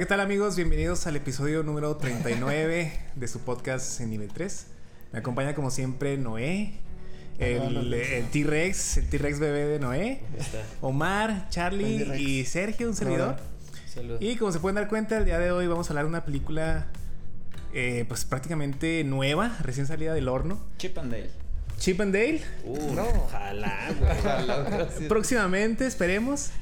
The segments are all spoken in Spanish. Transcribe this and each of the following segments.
¿qué tal amigos? Bienvenidos al episodio número 39 de su podcast en nivel 3. Me acompaña como siempre Noé, el, el T-Rex, el T-Rex bebé de Noé, Omar, Charlie y Sergio, un servidor. Saludos. Y como se pueden dar cuenta, el día de hoy vamos a hablar de una película eh, pues prácticamente nueva, recién salida del horno. Chip and Dale. Chip and Dale, Uh, No. ojalá, próximamente, esperemos.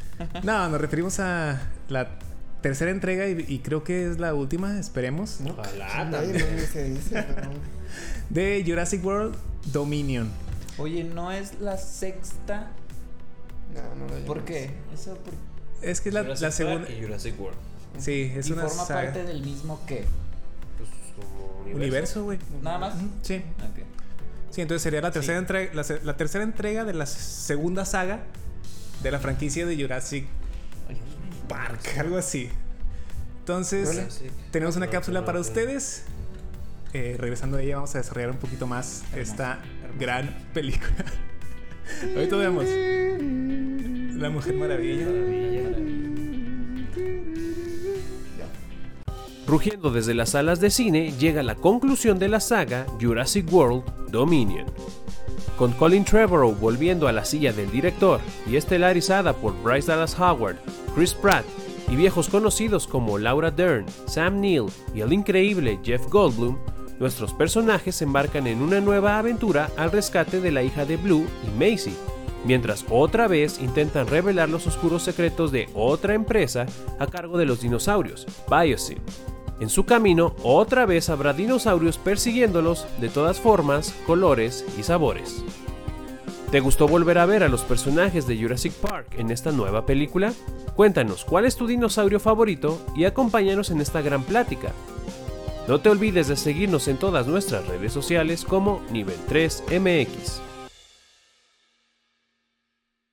No, nos referimos a la tercera entrega y, y creo que es la última, esperemos, No, Ojalá también. se dice, pero... de Jurassic World Dominion. Oye, ¿no es la sexta? No, no lo ¿Por qué? Eso por... Es que es la, la segunda... y Jurassic World. Sí, es y una forma saga. parte del mismo qué. Pues como universo. universo, güey. Nada más. Sí. Ok. Sí, entonces sería la tercera, Sí. entrega, la, la tercera entrega de la segunda saga de la franquicia de Jurassic Park, algo así. Entonces, tenemos una cápsula para ustedes. Eh, regresando de ella, vamos a desarrollar un poquito más esta gran película. Ahorita vemos La Mujer Maravilla. Maravilla. Rugiendo desde las salas de cine llega la conclusión de la saga Jurassic World Dominion. Con Colin Trevorrow volviendo a la silla del director y estelarizada por Bryce Dallas Howard, Chris Pratt y viejos conocidos como Laura Dern, Sam Neill y el increíble Jeff Goldblum, nuestros personajes se embarcan en una nueva aventura al rescate de la hija de Blue y Macy, mientras otra vez intentan revelar los oscuros secretos de otra empresa a cargo de los dinosaurios, Biosyn. En su camino, otra vez habrá dinosaurios persiguiéndolos de todas formas, colores y sabores. ¿Te gustó volver a ver a los personajes de Jurassic Park en esta nueva película? Cuéntanos cuál es tu dinosaurio favorito y acompáñanos en esta gran plática. No te olvides de seguirnos en todas nuestras redes sociales como Nivel 3 MX.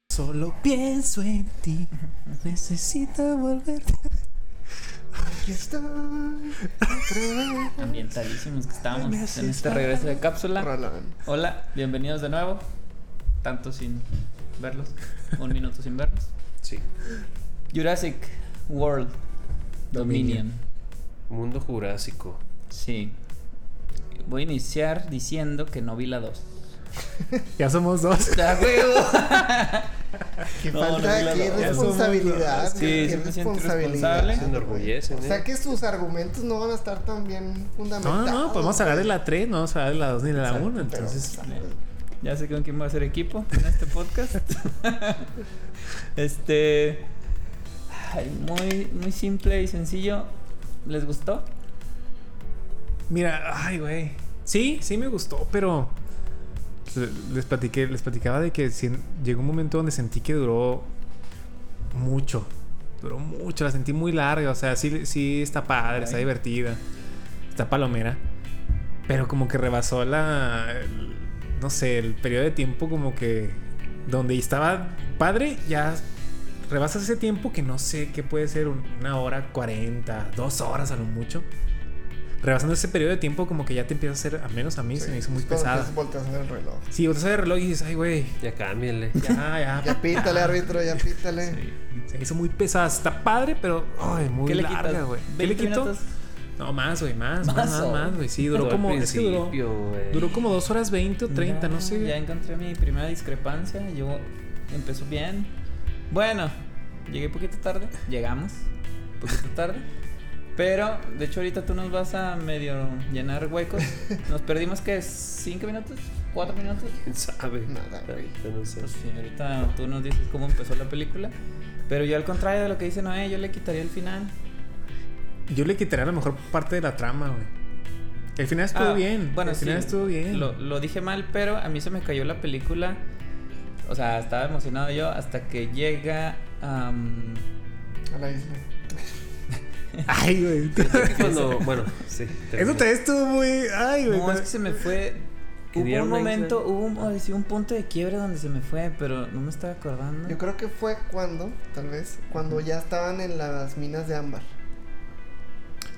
Solo pienso en ti. Necesito volverte. Aquí está. Ambientalísimos que estamos en este regreso de cápsula. Hola, bienvenidos de nuevo. Tanto sin verlos. Un minuto sin verlos. Sí. Jurassic World Dominion. Mundo Jurásico. Sí. Voy a iniciar diciendo que no vi la 2. Ya somos dos. ¡Ya, huevo! Qué No, falta, no, qué responsabilidad. Sí, qué sí responsabilidad. responsable. Se enorgullecen, O sea ¿eh? que sus argumentos no van a estar tan bien No, fundamentados. no, no, podemos hablar de la 3, no vamos a hablar de la 2 ni de la Exacto, 1. pero, Entonces, sea, Ya sé con quién voy a hacer equipo en este podcast. este. ay, muy, muy simple y sencillo. ¿Les gustó? Mira, ay, güey. Sí, sí me gustó, pero les platiqué, les platicaba de que llegó un momento donde sentí que duró mucho. Duró mucho, la sentí muy larga, o sea, sí, sí está padre, está divertida, está palomera, pero como que rebasó la, el- no sé, el periodo de tiempo como que donde estaba padre, ya rebasas ese tiempo que no sé qué puede ser, un- una hora, 40, dos horas a lo mucho rebasando ese periodo de tiempo como que ya te empieza a hacer, al menos a mí se me hizo muy pesada. a ver el reloj. Sí, volteas el reloj y dices, ay, güey, Ya cámbienle. ya, ya. Ya pítale, árbitro, ya pítale. Sí, se me hizo muy pesada. Está padre, pero, ay, muy ¿Qué le larga, güey. ¿Qué le 20 quito? minutos. No, más, güey, más, más, Más, más, güey. Sí, duró como, es que duró, duró como dos horas 20 o 30, Ya, no sé. Ya encontré mi primera discrepancia. Yo empezó bien. Bueno, llegué poquito tarde. Llegamos. Poquito tarde. Pero, de hecho, ahorita tú nos vas a medio llenar huecos. Nos perdimos, ¿qué? ¿Cinco minutos? ¿Cuatro minutos? ¿Quién sabe? Nada, güey. Ahorita no sé. Pues sí, ahorita tú nos dices cómo empezó la película. Pero yo, al contrario de lo que dice Noé, yo le quitaría el final. Yo le quitaría la mejor parte de la trama, güey. El final estuvo Ah, bien. Bueno, el final sí, estuvo bien. Lo, lo dije mal, pero a mí se me cayó la película. O sea, estaba emocionado yo hasta que llega. am, A la isla. Ay, güey. Cuando, bueno, sí. Eso te estuvo muy. Ay, güey. no, es que se me fue. Hubo un momento, isla. hubo un, sí, un punto de quiebre donde se me fue, pero no me estaba acordando. Yo creo que fue cuando, tal vez, cuando ya estaban en las minas de ámbar.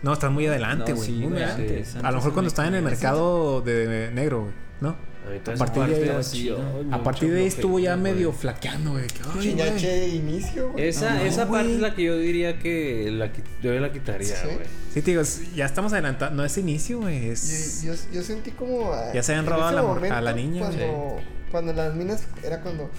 No, están muy adelante, No, güey. sí, muy adelante. A lo mejor cuando están en el mercado de negro, güey. ¿No? A partir de ahí- A partir de ahí estuvo ya medio flaqueando, güey. ay, de inicio, güey. Esa, No, esa parte es la que yo diría que la, yo la quitaría, Sí. güey. Sí, te digo, es- ya estamos adelantados. No es inicio, güey. Es... Yo, yo, yo sentí como. ah, Ya se habían robado la a la niña, Cuando, cuando las minas era cuando.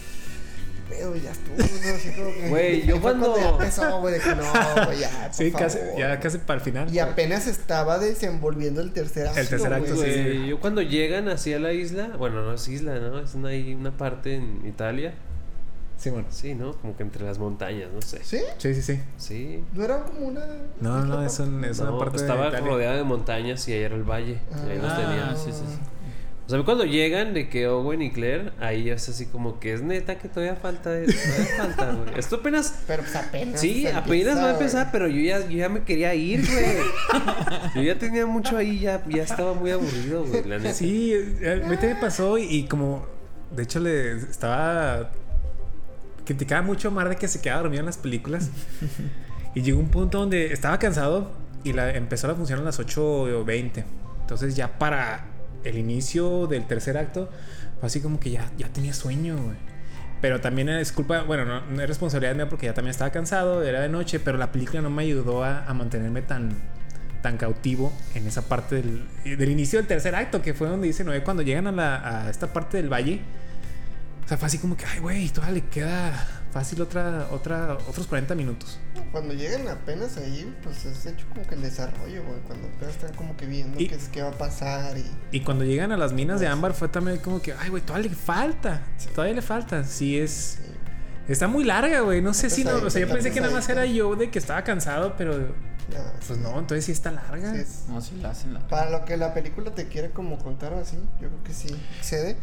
Pero ya estuvo, ¿no? Así como que- Güey, yo fue cuando- ya empezó, güey, de que no, güey, ya. por Sí, casi, ya casi para el final. Y apenas estaba desenvolviendo el tercer acto. El tercer acto, güey. sí. Güey, yo cuando llegan así a la isla, bueno, no es isla, ¿no? Es una, una parte en Italia. Sí, bueno. Sí, ¿no? Como que entre las montañas, no sé. ¿Sí? Sí, sí, sí. Sí. ¿No era como una.? No, no, es, un- es No, una parte estaba de rodeada de montañas y ahí era el valle. y ahí los Ah, tenían. sí, sí, sí. O sea, cuando llegan de que Owen y Claire, ahí es así como que es neta que todavía falta, todavía falta, güey. Esto apenas Pero pues apenas. Sí, apenas empieza, va a empezar, pero yo ya, yo ya me quería ir, güey. yo ya tenía mucho ahí, ya, ya estaba muy aburrido, güey, la neta. Sí, eh, a mí también me pasó y, y como, de hecho, le estaba. Criticaba mucho a Mar de que se quedaba dormido en las películas. y llegó un punto donde estaba cansado y la, empezó la función a las 8.20. Entonces, ya para el inicio del tercer acto, fue así como que ya, ya tenía sueño, güey. Pero también es culpa, bueno, no, no es responsabilidad mía porque ya también estaba cansado, era de noche, pero la película no me ayudó a, a mantenerme tan, tan cautivo en esa parte del, del inicio del tercer acto, que fue donde dice Noé, cuando llegan a, la, a esta parte del valle, o sea, fue así como que, ay, güey, todavía le queda fácil otra, otra, otros 40 minutos. Cuando lleguen apenas ahí, pues es hecho como que el desarrollo, güey. Cuando apenas están como que viendo Y- qué, es, qué va a pasar y. Y cuando llegan a las minas de ámbar fue también como que, ay, güey, todavía le falta, todavía le falta. Sí, es... Está muy larga, güey. No sé si no. O sea, yo pensé que nada más era yo de que estaba cansado, pero pues no, entonces sí está larga. sí es- No, sí la hacen. Para lo que la película te quiere como contar así, yo creo que sí excede.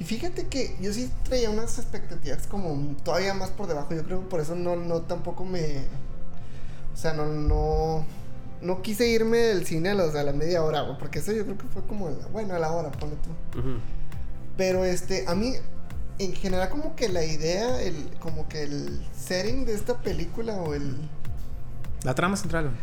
Y fíjate que yo sí traía unas expectativas como todavía más por debajo. Yo creo que por eso no, no tampoco me. O sea, no, no. No quise irme del cine a, los, a la media hora, güey. Porque eso yo creo que fue como. la- bueno, a la hora, ponle tú. Pero este, a mí, en general, como que la idea, el, como que el setting de esta película o el. La trama central. güey.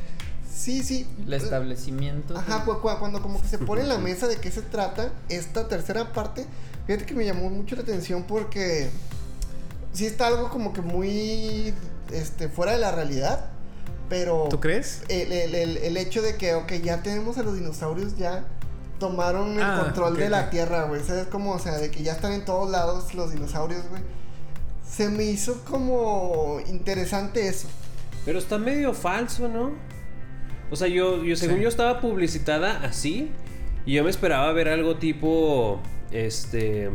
Sí, sí. El establecimiento. Ajá, cu- cu- cuando como que se pone en la mesa de qué se trata esta tercera parte, fíjate que me llamó mucho la atención porque sí está algo como que muy este, fuera de la realidad, pero ¿Tú crees? el, el- el- el hecho de que, ok, ya tenemos a los dinosaurios, ya tomaron el Ah, control de la. Tierra, güey, ¿sabes cómo? O sea, de que ya están en todos lados los dinosaurios, güey. Se me hizo como interesante eso. Pero está medio falso, ¿no? O sea, yo, yo según Sí. yo estaba publicitada así. Y yo me esperaba ver algo tipo. Este.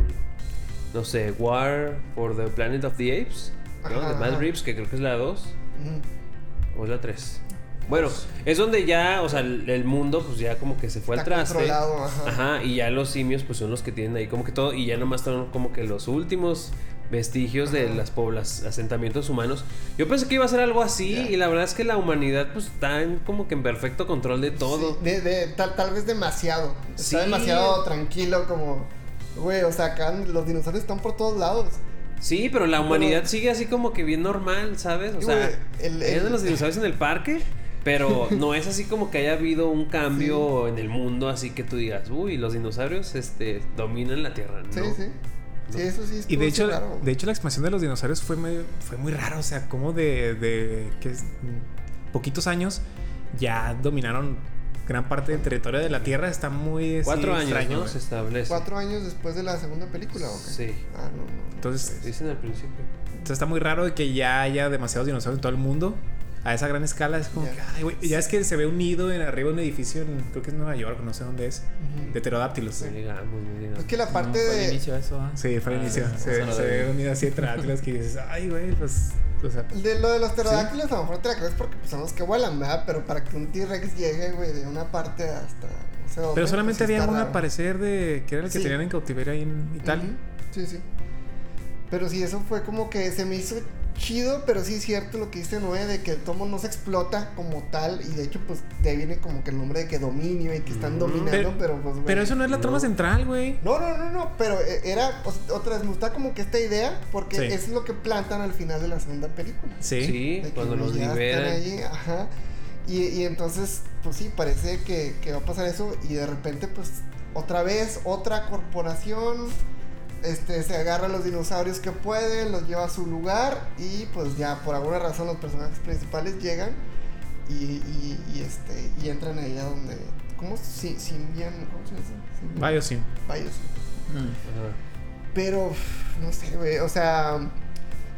No sé, War for the Planet of the Apes. ¿no? Ajá, de Mad. Reeves, que creo que es la 2. Ujú. O es la 3. Bueno, es donde ya, o sea, el, mundo pues ya como que se fue al traste. ajá. Ajá, y ya los simios pues son los que tienen ahí como que todo. Y ya nomás están como que los últimos vestigios de las poblas, asentamientos humanos. Yo pensé que iba a ser algo así y la verdad es que la humanidad pues está en como que en perfecto control de todo. Sí, de, de- tal, tal vez demasiado. Está Sí. demasiado tranquilo como... Güey, o sea, acá los dinosaurios están por todos lados. Sí, pero la humanidad sigue así como que bien normal, ¿sabes? O sea, el- los dinosaurios en el parque, pero no es así como que haya habido un cambio en el mundo, así que tú digas, uy, los dinosaurios este, dominan la Tierra, ¿no? Sí, sí. Sí, eso sí. Y de hecho, raro. de hecho la expansión de los dinosaurios fue muy, fue muy raro. O sea, como de, de que es, poquitos años ya dominaron gran parte del territorio de la Tierra. Está muy sí, Cuatro años, extraño, ¿no? güey. Se establece. Cuatro años después de la segunda película, ¿o qué? Sí. Ah, no. Entonces, Dicen al principio. Entonces está muy raro que ya haya demasiados dinosaurios en todo el mundo. A esa gran escala es como que, ay, güey. Ya es que se ve un nido en arriba de un edificio en, creo que es Nueva York, no sé dónde es, de pterodáctilos. Es que la parte no, fue de... el inicio eso, ¿ah? Sí, fue al Ah, inicio. Se, se ve un nido así de pterodáctilos que dices, ay, güey, pues, o sea, De lo de los pterodáctilos a lo mejor te la crees porque pues, son los que vuelan, ¿verdad? Pero para que un T-Rex llegue, güey, de una parte hasta... Pero solamente pues, había está uno raro. al parecer de que era el que Sí. tenían en cautiverio ahí en Italia. Sí, sí. Pero sí, eso fue como que se me hizo chido, pero sí es cierto lo que dice Noé, de que el tomo no se explota como tal, y de hecho, pues, de ahí viene como que el nombre de que dominio y que están dominando, Pero- pero, pues. Pero eso no es la trama No. central, güey. No, no, no, no, pero eh, era, o sea, otra vez, me gusta como que esta idea, porque Sí. es lo que plantan al final de la segunda película. Sí. Cuando los liberan. ahí, ajá. Y, y entonces, pues sí, parece que, que va a pasar eso y de repente, pues, otra vez otra corporación este se agarra a los dinosaurios que puede, los lleva a su lugar y pues ya por alguna razón los personajes principales llegan y, y, y, este y entran ahí a donde ¿cómo si Symbian, ¿cómo se dice? Symbian. Biosyn. Biosyn. Mm. Pero no sé, güey, o sea,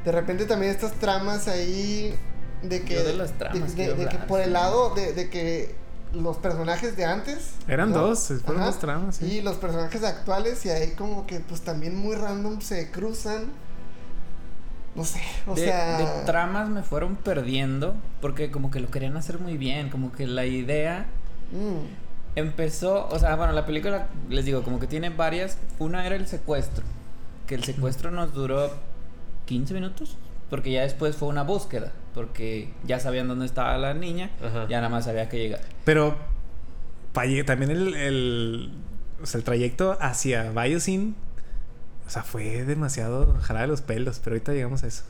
de repente también estas tramas ahí de que Yo de las tramas de, de- quiero de que por el lado de, de que los personajes de antes Eran ¿no? dos, fueron Ajá. dos tramas, sí. y los personajes actuales y ahí como que pues también muy random se cruzan no sé o de, sea de tramas me fueron perdiendo porque como que lo querían hacer muy bien, como que la idea mm, empezó, o sea, bueno, la película, les digo, como que tiene varias. Una era el secuestro, que el secuestro nos duró 15 minutos, porque ya después fue una búsqueda, porque ya sabían dónde estaba la niña, Ajá. ya nada más había que llegar. Pero también el, el, o sea, el trayecto hacia Biosyn, o sea, fue demasiado jalada de los pelos, pero ahorita llegamos a eso.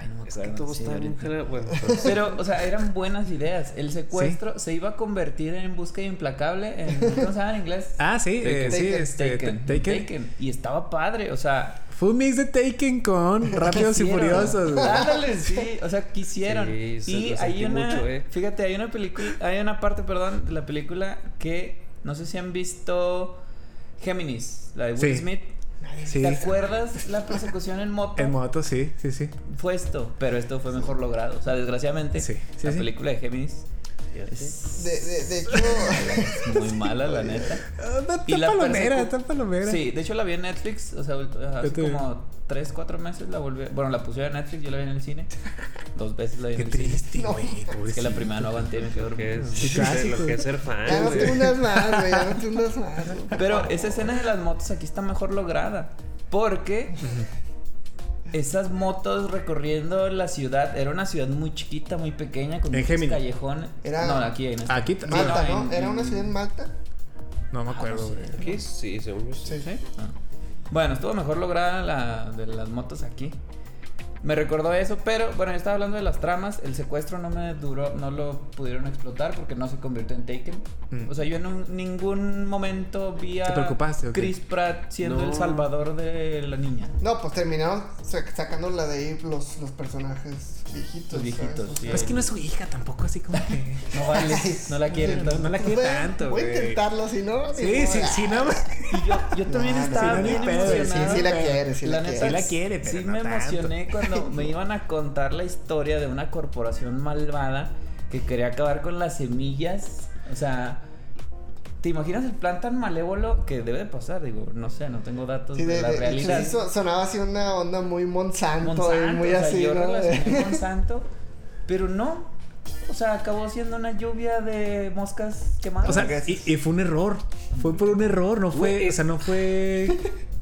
Ay, no me Es que acuerdo. todo sí, bien Bueno, pero- Pero, o sea, eran buenas ideas. El secuestro se iba a convertir en búsqueda implacable. En, ¿Cómo se llama en inglés? Ah, sí, eh, sí, Taken. este, Taken. Taken. Taken. Y estaba padre, o sea. Fue un mix de Taken con Rápidos y. Furiosos, güey. Ándale, sí, o sea, quisieron. Sí, y hay una, mucho, eh. fíjate, hay una película, hay una parte, perdón, de la película que no sé si han visto Géminis, la de Will Sí. Smith. Sí. ¿Te acuerdas la persecución en moto? En moto, sí, sí, sí. Fue esto, pero esto fue mejor logrado. O sea, desgraciadamente, Sí, sí, la sí. película de Géminis. Es de, de, de hecho es muy mala, la neta. Ah, Está Y la palomera, está palomera. Sí, de hecho la vi en Netflix, o sea, hace como 3, 4 meses la volví. Bueno, la pusieron en Netflix, yo la vi en el cine. Dos veces la vi en Qué el cine. triste, No. güey. Es que la primera no aguanté, me quedé dormido. es, Sí, clásico. lo que es ser fan. ya no güey. te hundas más güey ya no te hundas más güey. Pero esa escena de las motos aquí está mejor lograda. Porque esas motos recorriendo la ciudad, era una ciudad muy chiquita, muy pequeña, con En muchos Géminis. callejones. Era- No, aquí en esta. Aquí t- Malta no, no en- era una ciudad en Malta No me acuerdo, Ah, no sé. güey. Aquí sí, según yo ¿Sí? Ah. Bueno, estuvo mejor lograda la de las motos aquí. Me recordó eso, pero bueno, yo estaba hablando de las tramas. El secuestro no me duró, no lo pudieron explotar porque no se convirtió en Taken. Mm. O sea, yo en un- ningún momento vi a. Chris Pratt siendo No. el salvador de la niña. no pues terminaron sa- sacando la de ahí los, los personajes viejitos viejitos, sí. Pues es que no es su hija tampoco, así como que. No vale, no la quieren tanto. No la quiere Voy tanto, voy a intentarlo si no Sí, sí, sí, no. Y yo, yo también No, no, estaba no, bien sí, emocionado. sí la quiere, sí la quiere. Sí la quiere, pero sí no me tanto. emocioné cuando me iban a contar la historia de una corporación malvada que quería acabar con las semillas. O sea, ¿te imaginas el plan tan malévolo que debe de pasar? Digo, no sé, no tengo datos Sí, de, de, la de- realidad. sí, so- sonaba así una onda muy Monsanto, Monsanto, muy o sea, así, yo ¿no? relacioné Monsanto, pero no. O sea, acabó siendo una lluvia de moscas quemadas. O sea, y, y fue un error. Fue por un error, no fue. O sea, no fue.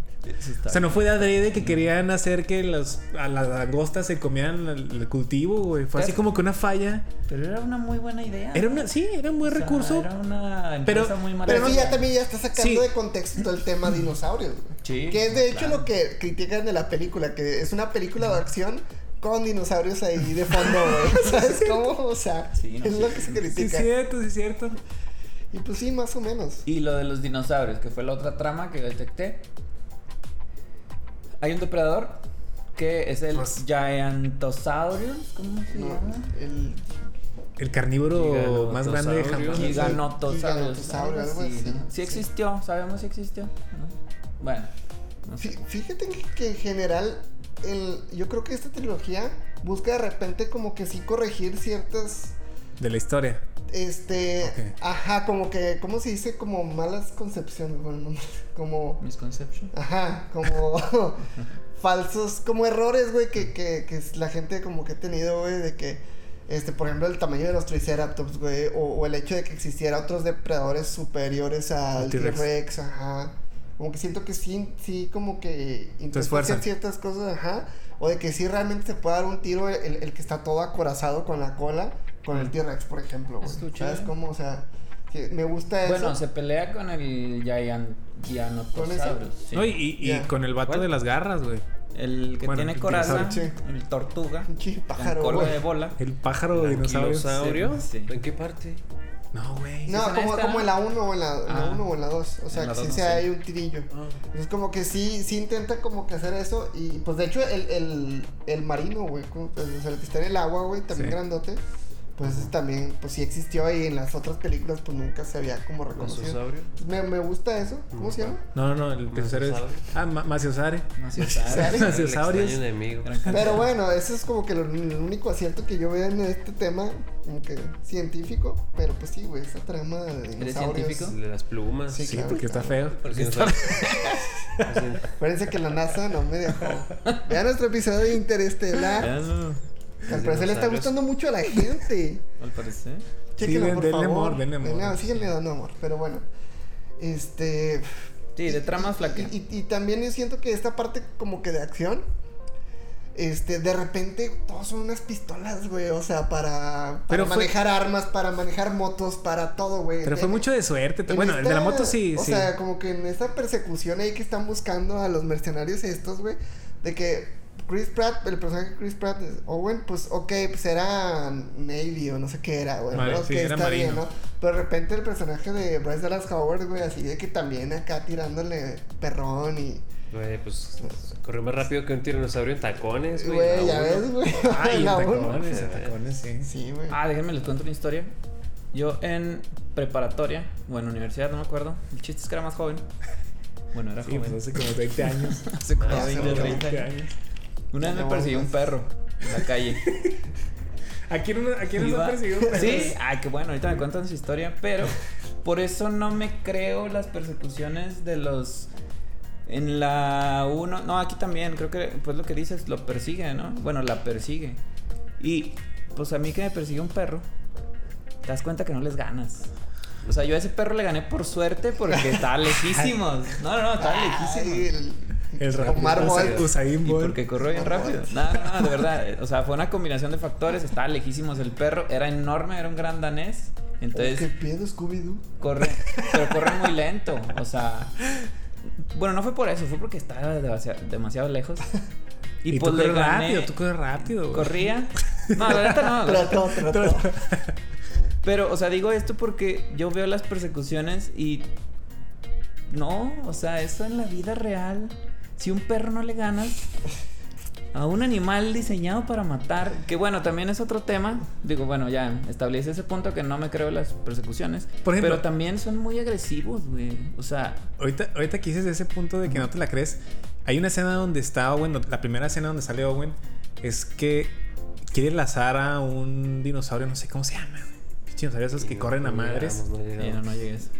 O sea, no fue de adrede que querían hacer que los, a las langostas se comieran el, el cultivo, güey. Fue así Pero- como que una falla. Pero era una muy buena idea. Era una, sí, era un buen O sea, recurso. Era una Pero- empresa muy Pero sí, malévola. ya también ya está sacando Sí. de contexto el tema dinosaurios, güey. Sí, Que es de hecho claro. lo que critican de la película, que es una película de acción con dinosaurios ahí de fondo, güey. ¿Sabes cómo? O sea, Sí, no, es sí, lo que se sí. Sí, es critica. cierto, sí, es cierto. y pues sí, más o menos. Y lo de los dinosaurios, que fue la otra trama que detecté. Hay un depredador que es el Gigantosaurus. ¿Cómo se No, llama? el El carnívoro más grande Giganotosaurio. jamás. Giganotosaurus. Giganotosaurio, así. ¿no? Sí existió, sabemos si existió. ¿no? Bueno, no sé. Fí- Fíjate que, que en general, el, yo creo que esta trilogía busca de repente como que sí corregir ciertas, De la historia. este, ajá, como que, ¿cómo se dice? Como malas concepciones, bueno, no, como, Misconception. ajá, como falsos, como errores, güey, que, que, que la gente como que ha tenido, güey, de que, este, por ejemplo, el tamaño de los Triceratops, güey, o, o el hecho de que existiera otros depredadores superiores al T-Rex. Ajá. Como que siento que sí, sí, como que intentan ciertas cosas, ajá. O de que sí realmente se puede dar un tiro el, el que está todo acorazado con la cola, con el T-Rex, por ejemplo, güey. ¿Sabes cómo? O sea, que me gusta eso. Bueno, se pelea con el Giant, Giganotosaurus. sí. No, y, y- y con el vato ¿Cuál? de las garras, güey. El que Bueno, tiene el coraza, el tortuga, con pájaro, cola güey. de bola. El pájaro dinosaurio. Sí. ¿En qué parte? No, güey. No, como, como en la 1 o en la 1 Ah. o en la 2. O sea, que sí dos no se sé. hay un tirillo. Es como que sí, sí intenta como que hacer eso. Y pues de hecho el, el, el marino, güey, como, o sea, el que está en el agua, güey, también Sí. grandote. Pues ese también, pues sí existió y en las otras películas pues nunca se había como reconocido. Masosaurio. Me, me gusta eso. ¿Cómo se llama? No, no, el picosaurio es. Maciosaurio. Ah, ma Maciosare. No sé, ¿sabes? ¿Sare? Los El dinosaurios. extraño enemigo. Gran canción. Pero bueno, eso es como que lo, el único acierto que yo veo en este tema, como que científico. Pero pues sí, güey, esa trama de dinosaurios. científico? El de las plumas. Sí, Sí, claro, porque está claro. feo. Porque no sabe- Acuérdense que la NASA no me dejó. Vean nuestro episodio de Ya Interestelar. Al parecer le está gustando mucho a la gente. al parecer. Por denle favor. amor, denle amor. síguenle dando amor. Pero bueno. Este. Sí, de y- tramas y- flaquea. Y, y también yo siento que esta parte como que de acción. Este, de repente todos son unas pistolas, güey. O sea, para, para Pero fue- manejar armas, para manejar motos, para todo, güey. Pero fue mucho de suerte. en Bueno, el de la esta- moto sí, O sí. sea, como que en esta persecución ahí que están buscando a los mercenarios estos, güey. De que Chris Pratt, el personaje de Chris Pratt, Owen, pues ok, pues era Navy o no sé qué era, güey. Vale, ¿no? sí, está bien. ¿no? Pero de repente el personaje de Bryce Dallas Howard, güey, así de que también acá tirándole perrón y. Güey, pues corrió más rápido que un tiranosaurio en tacones, güey. Güey, ya uno. ves, güey. Ay, en tacones, en tacones, sí. Sí, güey. Ah, déjenme les cuento una historia. Yo en preparatoria, o en universidad, no me acuerdo. El chiste es que era más joven. Bueno, era Sí, joven. pues hace como 20 años. Hace como Ah, 20, hace 30 20 años. Una vez me persiguió un perro en la calle. ¿A quién, no- a quién nos ha perseguido un perro? Sí, ah, qué bueno, ahorita me cuentan su historia, pero por eso no me creo las persecuciones de los en la 1, no, aquí también, creo que pues lo que dices lo persigue, ¿no? Bueno, la persigue. Y pues a mí que me persigue un perro, te das cuenta que no les ganas. O sea, yo a ese perro le gané por suerte porque estaba lejísimos. No, no, no, estaba lejísimos. El. Omar Usa- Bolt. Usain Y porque corrió bien No, rápido. no. No, no, de verdad. O sea, fue una combinación de factores. Estaba lejísimos el perro. Era enorme, era un gran danés. ¿Qué Entonces, pedo, Scooby-Doo? corre. Pero corre muy lento. O sea. Bueno, no fue por eso, fue porque estaba demasiado, demasiado lejos. Y, Y, pues tú le gané. rápido, tú corres rápido. güey. Corría. No, la neta no. la Trató, trató. pero, o sea, digo esto porque yo veo las persecuciones y. No, o sea, eso en la vida real. Si un perro no le ganas a un animal diseñado para matar, que bueno, también es otro tema. Digo, bueno, ya establece ese punto que no me creo las persecuciones. Por ejemplo- pero también son muy agresivos, güey. O sea, Ahorita, ahorita que dices ese punto de que no te la crees, hay una escena donde está Owen, la primera escena donde sale Owen, es que quiere lazar a un dinosaurio, no sé cómo se llama, Dinosaurios esos que No, corren a no madres. llegamos, no no, no llegues.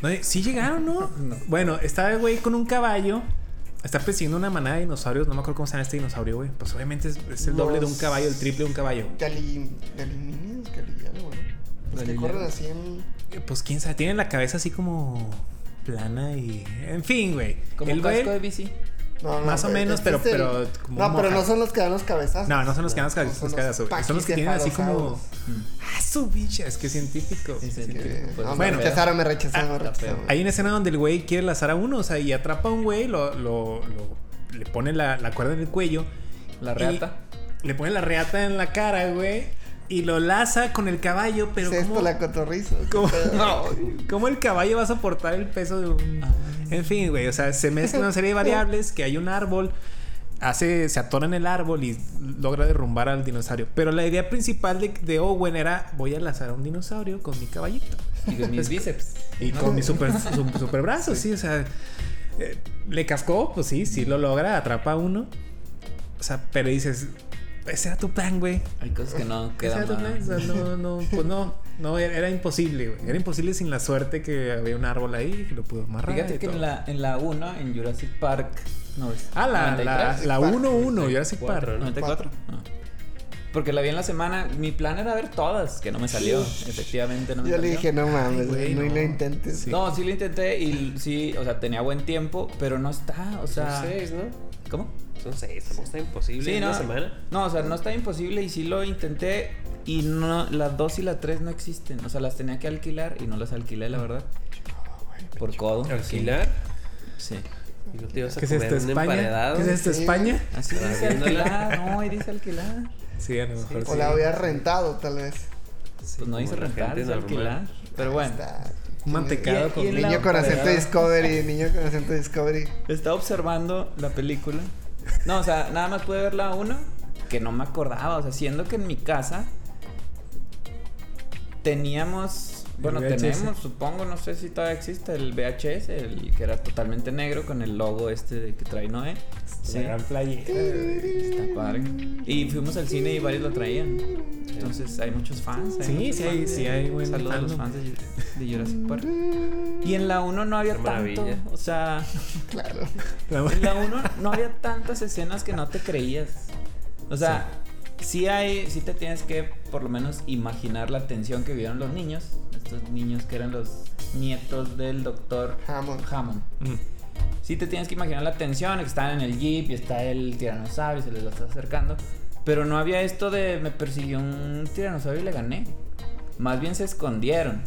No, sí llegaron, ¿no? No. Bueno, está el güey con un caballo. Está persiguiendo una manada de dinosaurios. No me acuerdo cómo se llama este dinosaurio, güey. Pues obviamente es, es el doble de un caballo, el triple de un caballo. Gali... Galiminios, Gali... algo, ¿no? Los que Galileo. corren así en... Eh, Pues quién sabe, tienen la cabeza así como plana y. En fin, güey. Como el casco güey. de bici. No, no, Más o güey, menos, pero- pero como No, pero no son los que dan los cabezazos. No, no son los que dan los cabezazos, son los los cabezazos. Son los que tienen así como. paquicefalosaurus. Ah, su bicha, es que es científico. Sí, sí, Que- sí. Pues, no, me bueno. rechazaron, me rechazaron, me está rechazaron. feo. Hay una escena donde el güey quiere lazar a uno, o sea, y atrapa a un güey, lo, lo, lo- le pone la, la cuerda en el cuello. La reata. Le pone la reata en la cara, güey. Y lo laza con el caballo, pero ¿Es esto ¿cómo, la cotorriza? cómo- No. cómo el caballo va a soportar el peso de un... Ah. En fin, güey, o sea, se mezcla una serie de variables, que hay un árbol, hace, se atora en el árbol y logra derrumbar al dinosaurio. Pero la idea principal de, de Owen era, voy a lazar a un dinosaurio con mi caballito. Y con mis bíceps. Y ¿no? con mi super, su- super brazo, sí. o sea, eh, le cascó, pues sí, sí lo logra, atrapa a uno. O sea, pero dices, ese era tu plan, güey. Hay cosas que no Ese quedan era tu plan, o sea, no, no, pues no, no, era, era imposible, güey. Era imposible sin la suerte que había un árbol ahí que lo pudo amarrar. Fíjate y que todo. en la, en la 1, en Jurassic Park. No, es Ah, la, la, 93. la 1-1, Jurassic Park. ¿no? 94. Ah. Porque la vi en la semana. Mi plan era ver todas, que no me salió. Efectivamente, no me Yo le salió. dije, no mames, güey, no, no. lo intentes. Sí. No, sí lo intenté y sí, o sea, tenía buen tiempo, pero no está, o sea. Son seis, ¿no? ¿Cómo? Son seis, tampoco está imposible Sí, en no. una semana. No, o sea, no está imposible y sí lo intenté y no, las 2 y la 3 no existen. O sea, las tenía que alquilar y no las alquilé, la verdad. Por codo. Alquilar. Sí. Y no te ibas a ¿Qué es comer esto, un España? ¿Qué es esto, Sí. España? Así Ah, dice alquilar. No, ahí dice alquilar. Sí, a lo mejor O sí. la había rentado, tal vez. Sí, Pues no la rentar, normal. alquilar. Pero bueno, Está- Un mantecado con Niño con acento. Discovery, niño con acento Discovery. estaba observando la película. No, o sea, nada más pude ver la uno que no me acordaba. O sea, siendo que en mi casa teníamos. Bueno, VHS. tenemos, supongo, no sé si todavía existe, el VHS, el que era totalmente negro con el logo este de que trae Noé. La gran playera. güey. Está padre. Y fuimos al cine y varios lo traían. Entonces hay muchos fans. Sí, muchos sí hay- fans. sí hay buen Saludos a los fans de, de Jurassic Park. Y en la 1 no había Qué tanto. maravilla. O sea, Claro. La- en la 1 no había tantas escenas que no te creías. O sea, sí. Hay, sí te tienes que por lo menos imaginar la tensión que vivieron los niños. Estos niños que eran los nietos del doctor Hammond. Hammond. Mm. Sí te tienes que imaginar la tensión, que están en el jeep y está el tiranosaurio y se les a estar acercando. Pero no había esto de me persiguió un tiranosaurio y le gané. Más bien se escondieron.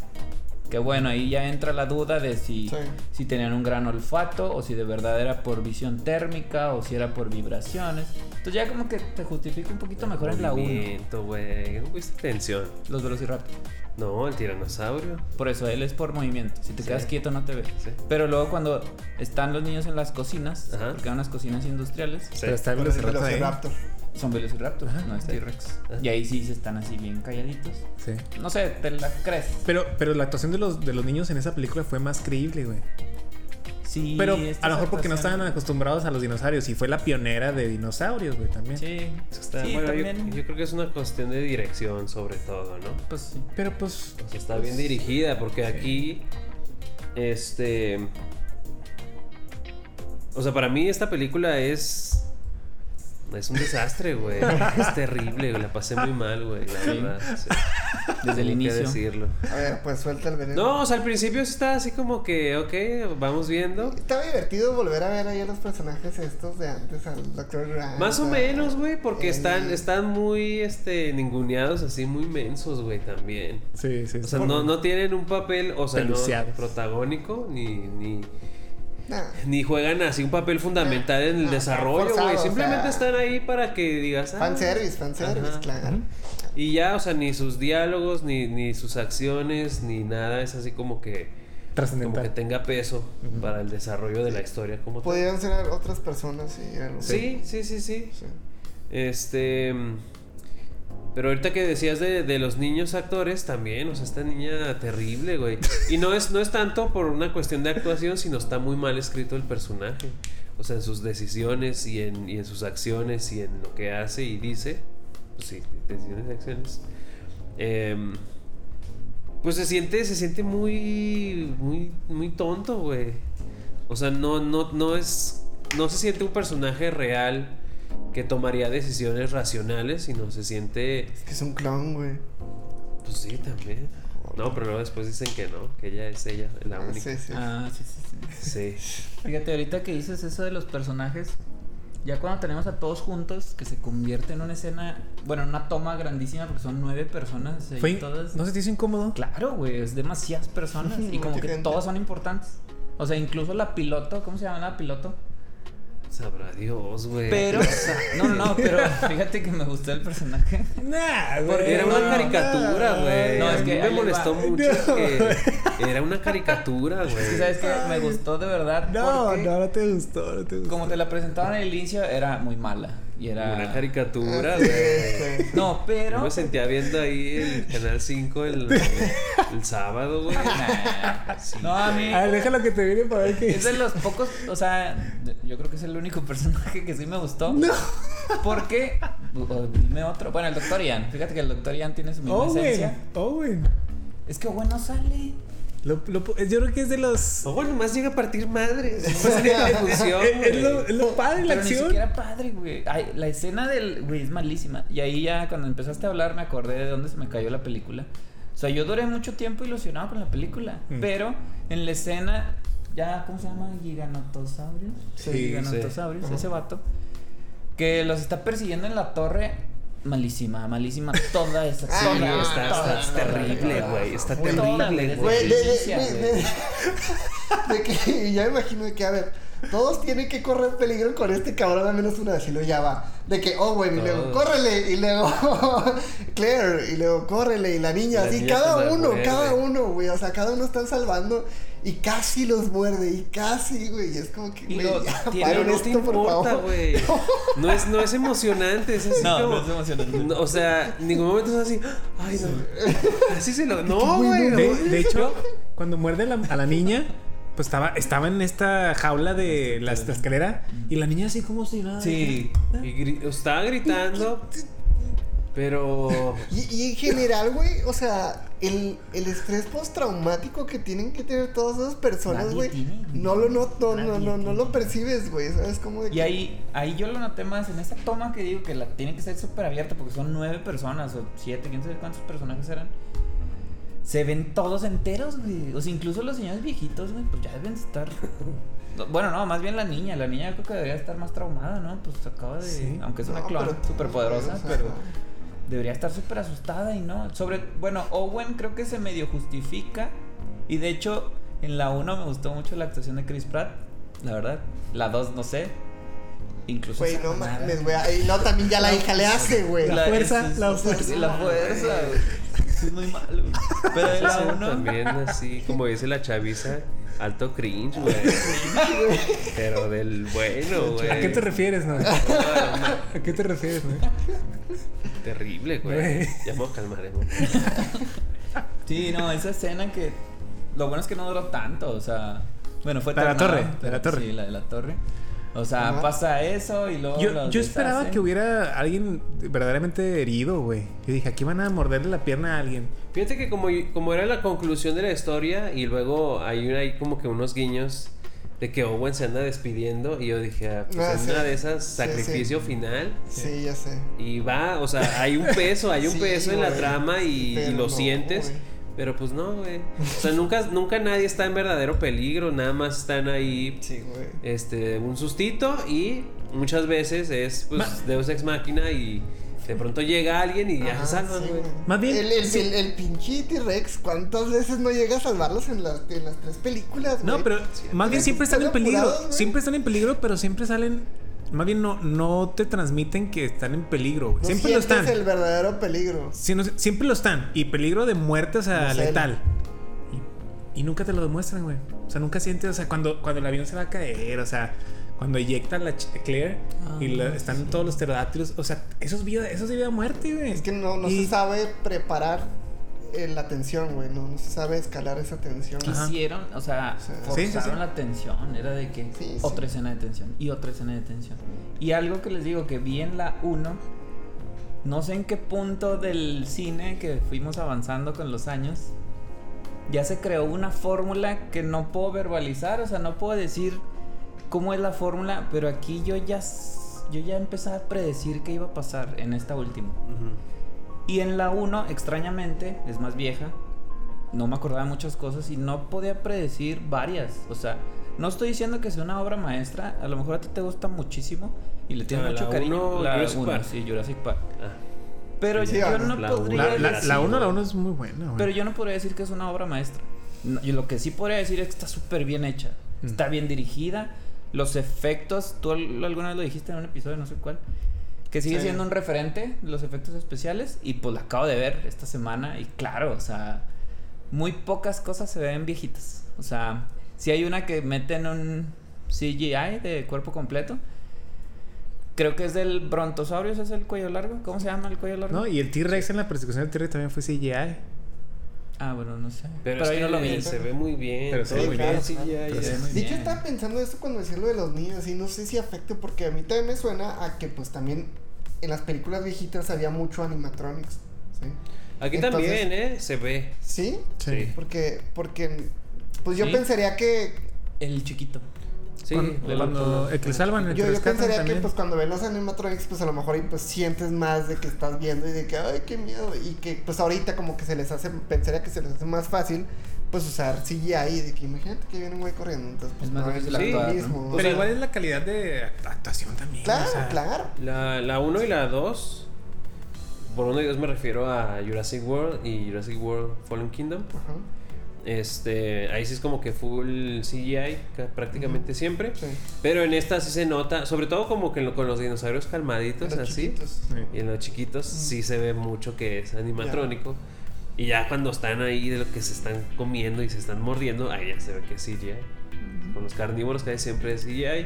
Que bueno, ahí ya entra la duda de si, Sí. si tenían un gran olfato o si de verdad era por visión térmica o si era por vibraciones. Entonces ya como que te justifica un poquito mejor en la 1. Movimiento, güey. Tensión. Los velociraptor. No, el tiranosaurio. Por eso él es por movimiento. Si te Sí. quedas quieto no te ve. Sí. Pero luego cuando están los niños en las cocinas, Ajá. porque eran unas cocinas industriales, Pero está el Con el velociraptor ahí. Velociraptor. Son velociraptor, Ajá, no es sí. T-Rex. Y ahí sí se están así bien calladitos. Sí. No sé, te la crees. Pero, pero la actuación de los, de los niños en esa película fue más creíble, güey. Sí, Pero a lo mejor porque no estaban acostumbrados a los dinosaurios y fue la pionera de dinosaurios, güey, también. Sí, Está- sí, bueno, yo- también. yo, creo que es una cuestión de dirección, sobre todo, ¿no? Pues sí. Pero pues, sea, está bien dirigida, porque aquí. Este. O sea, para mí esta película es. Es un desastre, güey. Es terrible, güey. La pasé muy mal, güey. La verdad. sí. Desde el que inicio. decirlo. A ver, pues suelta el veneno. No, o sea, al principio sí está así como que, ok, vamos viendo. Estaba divertido volver a ver ahí a los personajes estos de antes, al Dr. Grant. Más o menos, güey, porque están, están muy, este, ninguneados, así muy mensos, güey, también. sí, sí. O sea, no, no tienen un papel, o sea, no protagónico, ni, ni, Nah. ni juegan así un papel fundamental en el No, desarrollo, güey. o Simplemente sea, están ahí para que digas, ah, Fanservice, fanservice, Ajá. claro. Y ya, o sea, ni sus diálogos, ni, ni sus acciones, ni nada, es así como que, como que Trascendental. tenga peso para el desarrollo de la historia como tal. Podrían ser otras personas y algo. Sí, sí, sí, sí. Sí. Este. Pero ahorita que decías de, de los niños actores también, o sea, esta niña terrible, güey. Y no es, no es tanto por una cuestión de actuación, sino está muy mal escrito el personaje. O sea, en sus decisiones y en, y en sus acciones y en lo que hace y dice. Pues sí, decisiones y acciones. Em, pues se siente, se siente muy, muy, muy tonto, güey. O sea, no, no, no es, no se siente un personaje real que tomaría decisiones racionales, sino se siente, Es que es un clown, güey. pues sí, también. No, pero luego después dicen que no, que ella es ella, la Ah, única. Sí, sí. Ah, sí, sí, sí. Sí. Fíjate, ahorita que dices eso de los personajes, ya cuando tenemos a todos juntos, que se convierte en una escena, bueno, en una toma grandísima, porque son nueve personas ahí Fue- todas. ¿No se te hizo incómodo? Claro, güey, es demasiadas personas y como que gente. todos son importantes. O sea, incluso la piloto, ¿cómo se llama la piloto? Sabrá Dios, güey. Pero, no, no, no, pero fíjate que me gustó el personaje. Nah, Porque Era no, una no, caricatura, güey. No, a es mí que me ahí les molestó va. mucho que era una caricatura, güey. Es que sabes que me gustó de verdad. No, no, no te gustó, no te gustó. Como te la presentaban al inicio, era muy mala. Y era. Una caricatura, Ah, güey. sí. No, pero. Yo me sentía viendo ahí el Canal 5 el, el sábado, güey. Nah. Sí, No, a mí. A ver, déjalo que te viene para ver qué Es de los pocos, o sea, yo creo que es el único personaje que sí me gustó. No. Porque, dime otro. Bueno, el Doctor Ian. Fíjate que el Doctor Ian tiene su misma Owen, esencia. Owen. Es que Owen no sale. Lo, lo- yo creo que es de los. Oh, nomás llega a partir madres. Es lo, güey. es lo padre, la Pero ni acción. siquiera padre, güey. Ay, la escena del. Güey, es malísima. Y ahí ya, cuando empezaste a hablar, me acordé de dónde se me cayó la película. O sea, yo duré mucho tiempo ilusionado con la película. Mm. Pero en la escena. Ya, ¿cómo se llama? Giganotosaurios. Sí, Giganotosaurios, sí. ese vato. Que los está persiguiendo en la torre. Malísima, malísima. Toda esa Sí, toda, está, toda, está toda, terrible, güey. Está terrible, güey. Güey, de, güey. que ya me imagino de que, a ver, todos tienen que correr peligro con este cabrón al menos una vez y luego ya va. De que, oh, bueno, y luego, córrele, y luego, Claire, y luego, córrele, y la niña, La así, niña cada uno, cada uno, güey, o sea, cada uno están salvando y casi los muerde, y casi, güey, y es como que, güey, no te esto, por importa, favor. güey. No es, no es emocionante, es así No, como... no es emocionante. No, o sea, en ningún momento es así. Ay, no. Así se lo. No, Güey, De, hecho, cuando muerde la- a la niña, pues estaba, estaba en esta jaula de la, la escalera y la niña así como si nada. Sí. Y gri- estaba gritando. Pero. Y, y en general, güey, o sea, el, el estrés postraumático que tienen que tener todas esas personas, güey, no lo no, no, no, no, no lo percibes, güey, ¿sabes? Como de Y que- ahí, ahí yo lo noté más en esa toma que digo que la tiene que ser súper abierta porque son nueve personas o siete, quién sabe cuántos personajes eran. Se ven todos enteros, güey. O sea, incluso los señores viejitos, güey, pues ya deben estar. No, Bueno, no, más bien la niña. La niña creo que debería estar más traumada, ¿no? Pues acaba de. Sí. Aunque es una No, clon súper poderosa, pero. Debería estar súper asustada y no. Sobre. Bueno, Owen creo que se medio justifica. Y de hecho, en la 1 me gustó mucho la actuación de Chris Pratt. La verdad. La 2, no sé. Incluso. Güey, no mames, güey. Y no, también ya la hija le hace, güey. La fuerza, es- la fuerza. La fuerza, güey. Es muy malo, güey. Pero en la 1. También así, como dice la chaviza, alto cringe, güey. Pero del bueno, güey. ¿A qué te refieres, no? ¿A qué te refieres, no? Terrible, güey. Ya me calmaremos. Sí, no, esa escena que. Lo bueno es que no duró tanto, o sea. Bueno, fue La de la torre, de la torre. Sí, la de la torre. O sea, Ajá. pasa eso y luego. Yo, los yo esperaba deshacen. que hubiera alguien verdaderamente herido, güey. Yo dije, aquí van a morderle la pierna a alguien. Fíjate que como, como era la conclusión de la historia y luego hay, una- hay como que unos guiños de que Owen se anda despidiendo y yo dije, ah, pues Ah, en sí. una de esas Sí, sacrificio final Sí, ya sé. y va, o sea, hay un peso, hay un Sí, peso en la trama y, lo no, sientes. güey. Pero pues no, güey. O sea, nunca, nunca nadie está en verdadero peligro, nada más están ahí Sí, güey. este, un sustito y muchas veces es pues Ma- Deus Ex Máquina y de pronto llega alguien y ya Ajá, se salvan, sí, güey. Más bien, El, el, sí. el, el pinche T-Rex, ¿cuántas veces no llega a salvarlos en las, en las tres películas, No, güey? pero más bien siempre están en peligro. apurados. Siempre están en peligro, pero siempre salen. Más bien no, no te transmiten que están en peligro. No Siempre lo están. el verdadero peligro. No siempre lo están. Y peligro de muerte, o sea, No sé. letal. Y, y nunca te lo demuestran, güey. O sea, nunca sientes, o sea, cuando, cuando el avión se va a caer, o sea, cuando eyecta la Claire y Ah, la- están todos los pterodáctilos, o sea, eso es vida, eso es vida o muerte, güey. Es que no, no Y- se sabe preparar eh, la tensión, güey. No, no se sabe escalar esa tensión. Quisieron, o sea, Sí, forzaron sí, sí. la tensión. Era de que Sí, sí. otra escena de tensión y otra escena de tensión. Y algo que les digo que vi en la 1, no sé en qué punto del cine que fuimos avanzando con los años, ya se creó una fórmula que no puedo verbalizar, o sea, no puedo decir cómo es la fórmula, pero aquí yo ya, yo ya empezaba a predecir qué iba a pasar en esta última. Ujú. Y en la 1, extrañamente, es más vieja. No me acordaba de muchas cosas y no podía predecir varias. O sea, no estoy diciendo que sea una obra maestra. A lo mejor a ti te gusta muchísimo y le tienes mucho la cariño. uno, la Jurassic uno, Park. sí, Jurassic Park. Ah. Pero Sí, yo no la podría La, la, decir- la uno, la uno es muy buena, güey. Pero yo no podría decir que es una obra maestra. No, y lo que sí podría decir es que está súper bien hecha. Mm. Está bien dirigida. Los efectos, tú al- alguna vez lo dijiste en un episodio, no sé cuál. Que sigue Sí. siendo un referente de los efectos especiales. Y pues la acabo de ver esta semana. Y claro, o sea, muy pocas cosas se ven viejitas. O sea, si hay una que meten un CGI de cuerpo completo. Creo que es del brontosaurio, ese es el cuello largo. ¿Cómo se llama el cuello largo? No, y el T-Rex en la persecución del T-Rex también fue CGI. Ah, bueno, no sé. Pero, es ahí que no lo vi. se ve muy bien. Pero se ve muy bien, bien. sí, ya, Pero ya. se ve muy De hecho, bien. estaba pensando esto cuando decía lo de los niños y no sé si afecte porque a mí también me suena a que pues también en las películas viejitas había mucho animatronics. ¿sí? Aquí Entonces- también, ¿eh? Se ve. ¿Sí? Sí. Porque, porque, pues yo Sí. pensaría que, El chiquito. Sí, Cuando, de cuando el que salvan, el que yo, yo pensaría que también. pues cuando ven los animatronics pues a lo mejor ahí pues sientes más de que estás viendo y de que, ay, qué miedo. Y que pues ahorita como que se les hace, pensaría que se les hace más fácil pues usar CGI de que imagínate que viene un güey corriendo. Entonces, pues, Es más difícil probablemente actuar, lo ¿no? mismo. O Pero sea- igual es la calidad de actuación también. Claro, o sea, claro. La, la 1 y la 2. Por uno de ellos me refiero a Jurassic World y Jurassic World Fallen Kingdom. Ajá. Este, ahí sí es como que full CGI ca- prácticamente siempre. Sí. Pero en esta sí se nota, sobre todo como que lo- con los dinosaurios calmaditos Los así. chiquitos. Y en los chiquitos sí se ve mucho que es animatrónico. Y ya cuando están ahí de lo que se están comiendo y se están mordiendo, ahí ya se ve que es CGI. Con los carnívoros que hay siempre es CGI.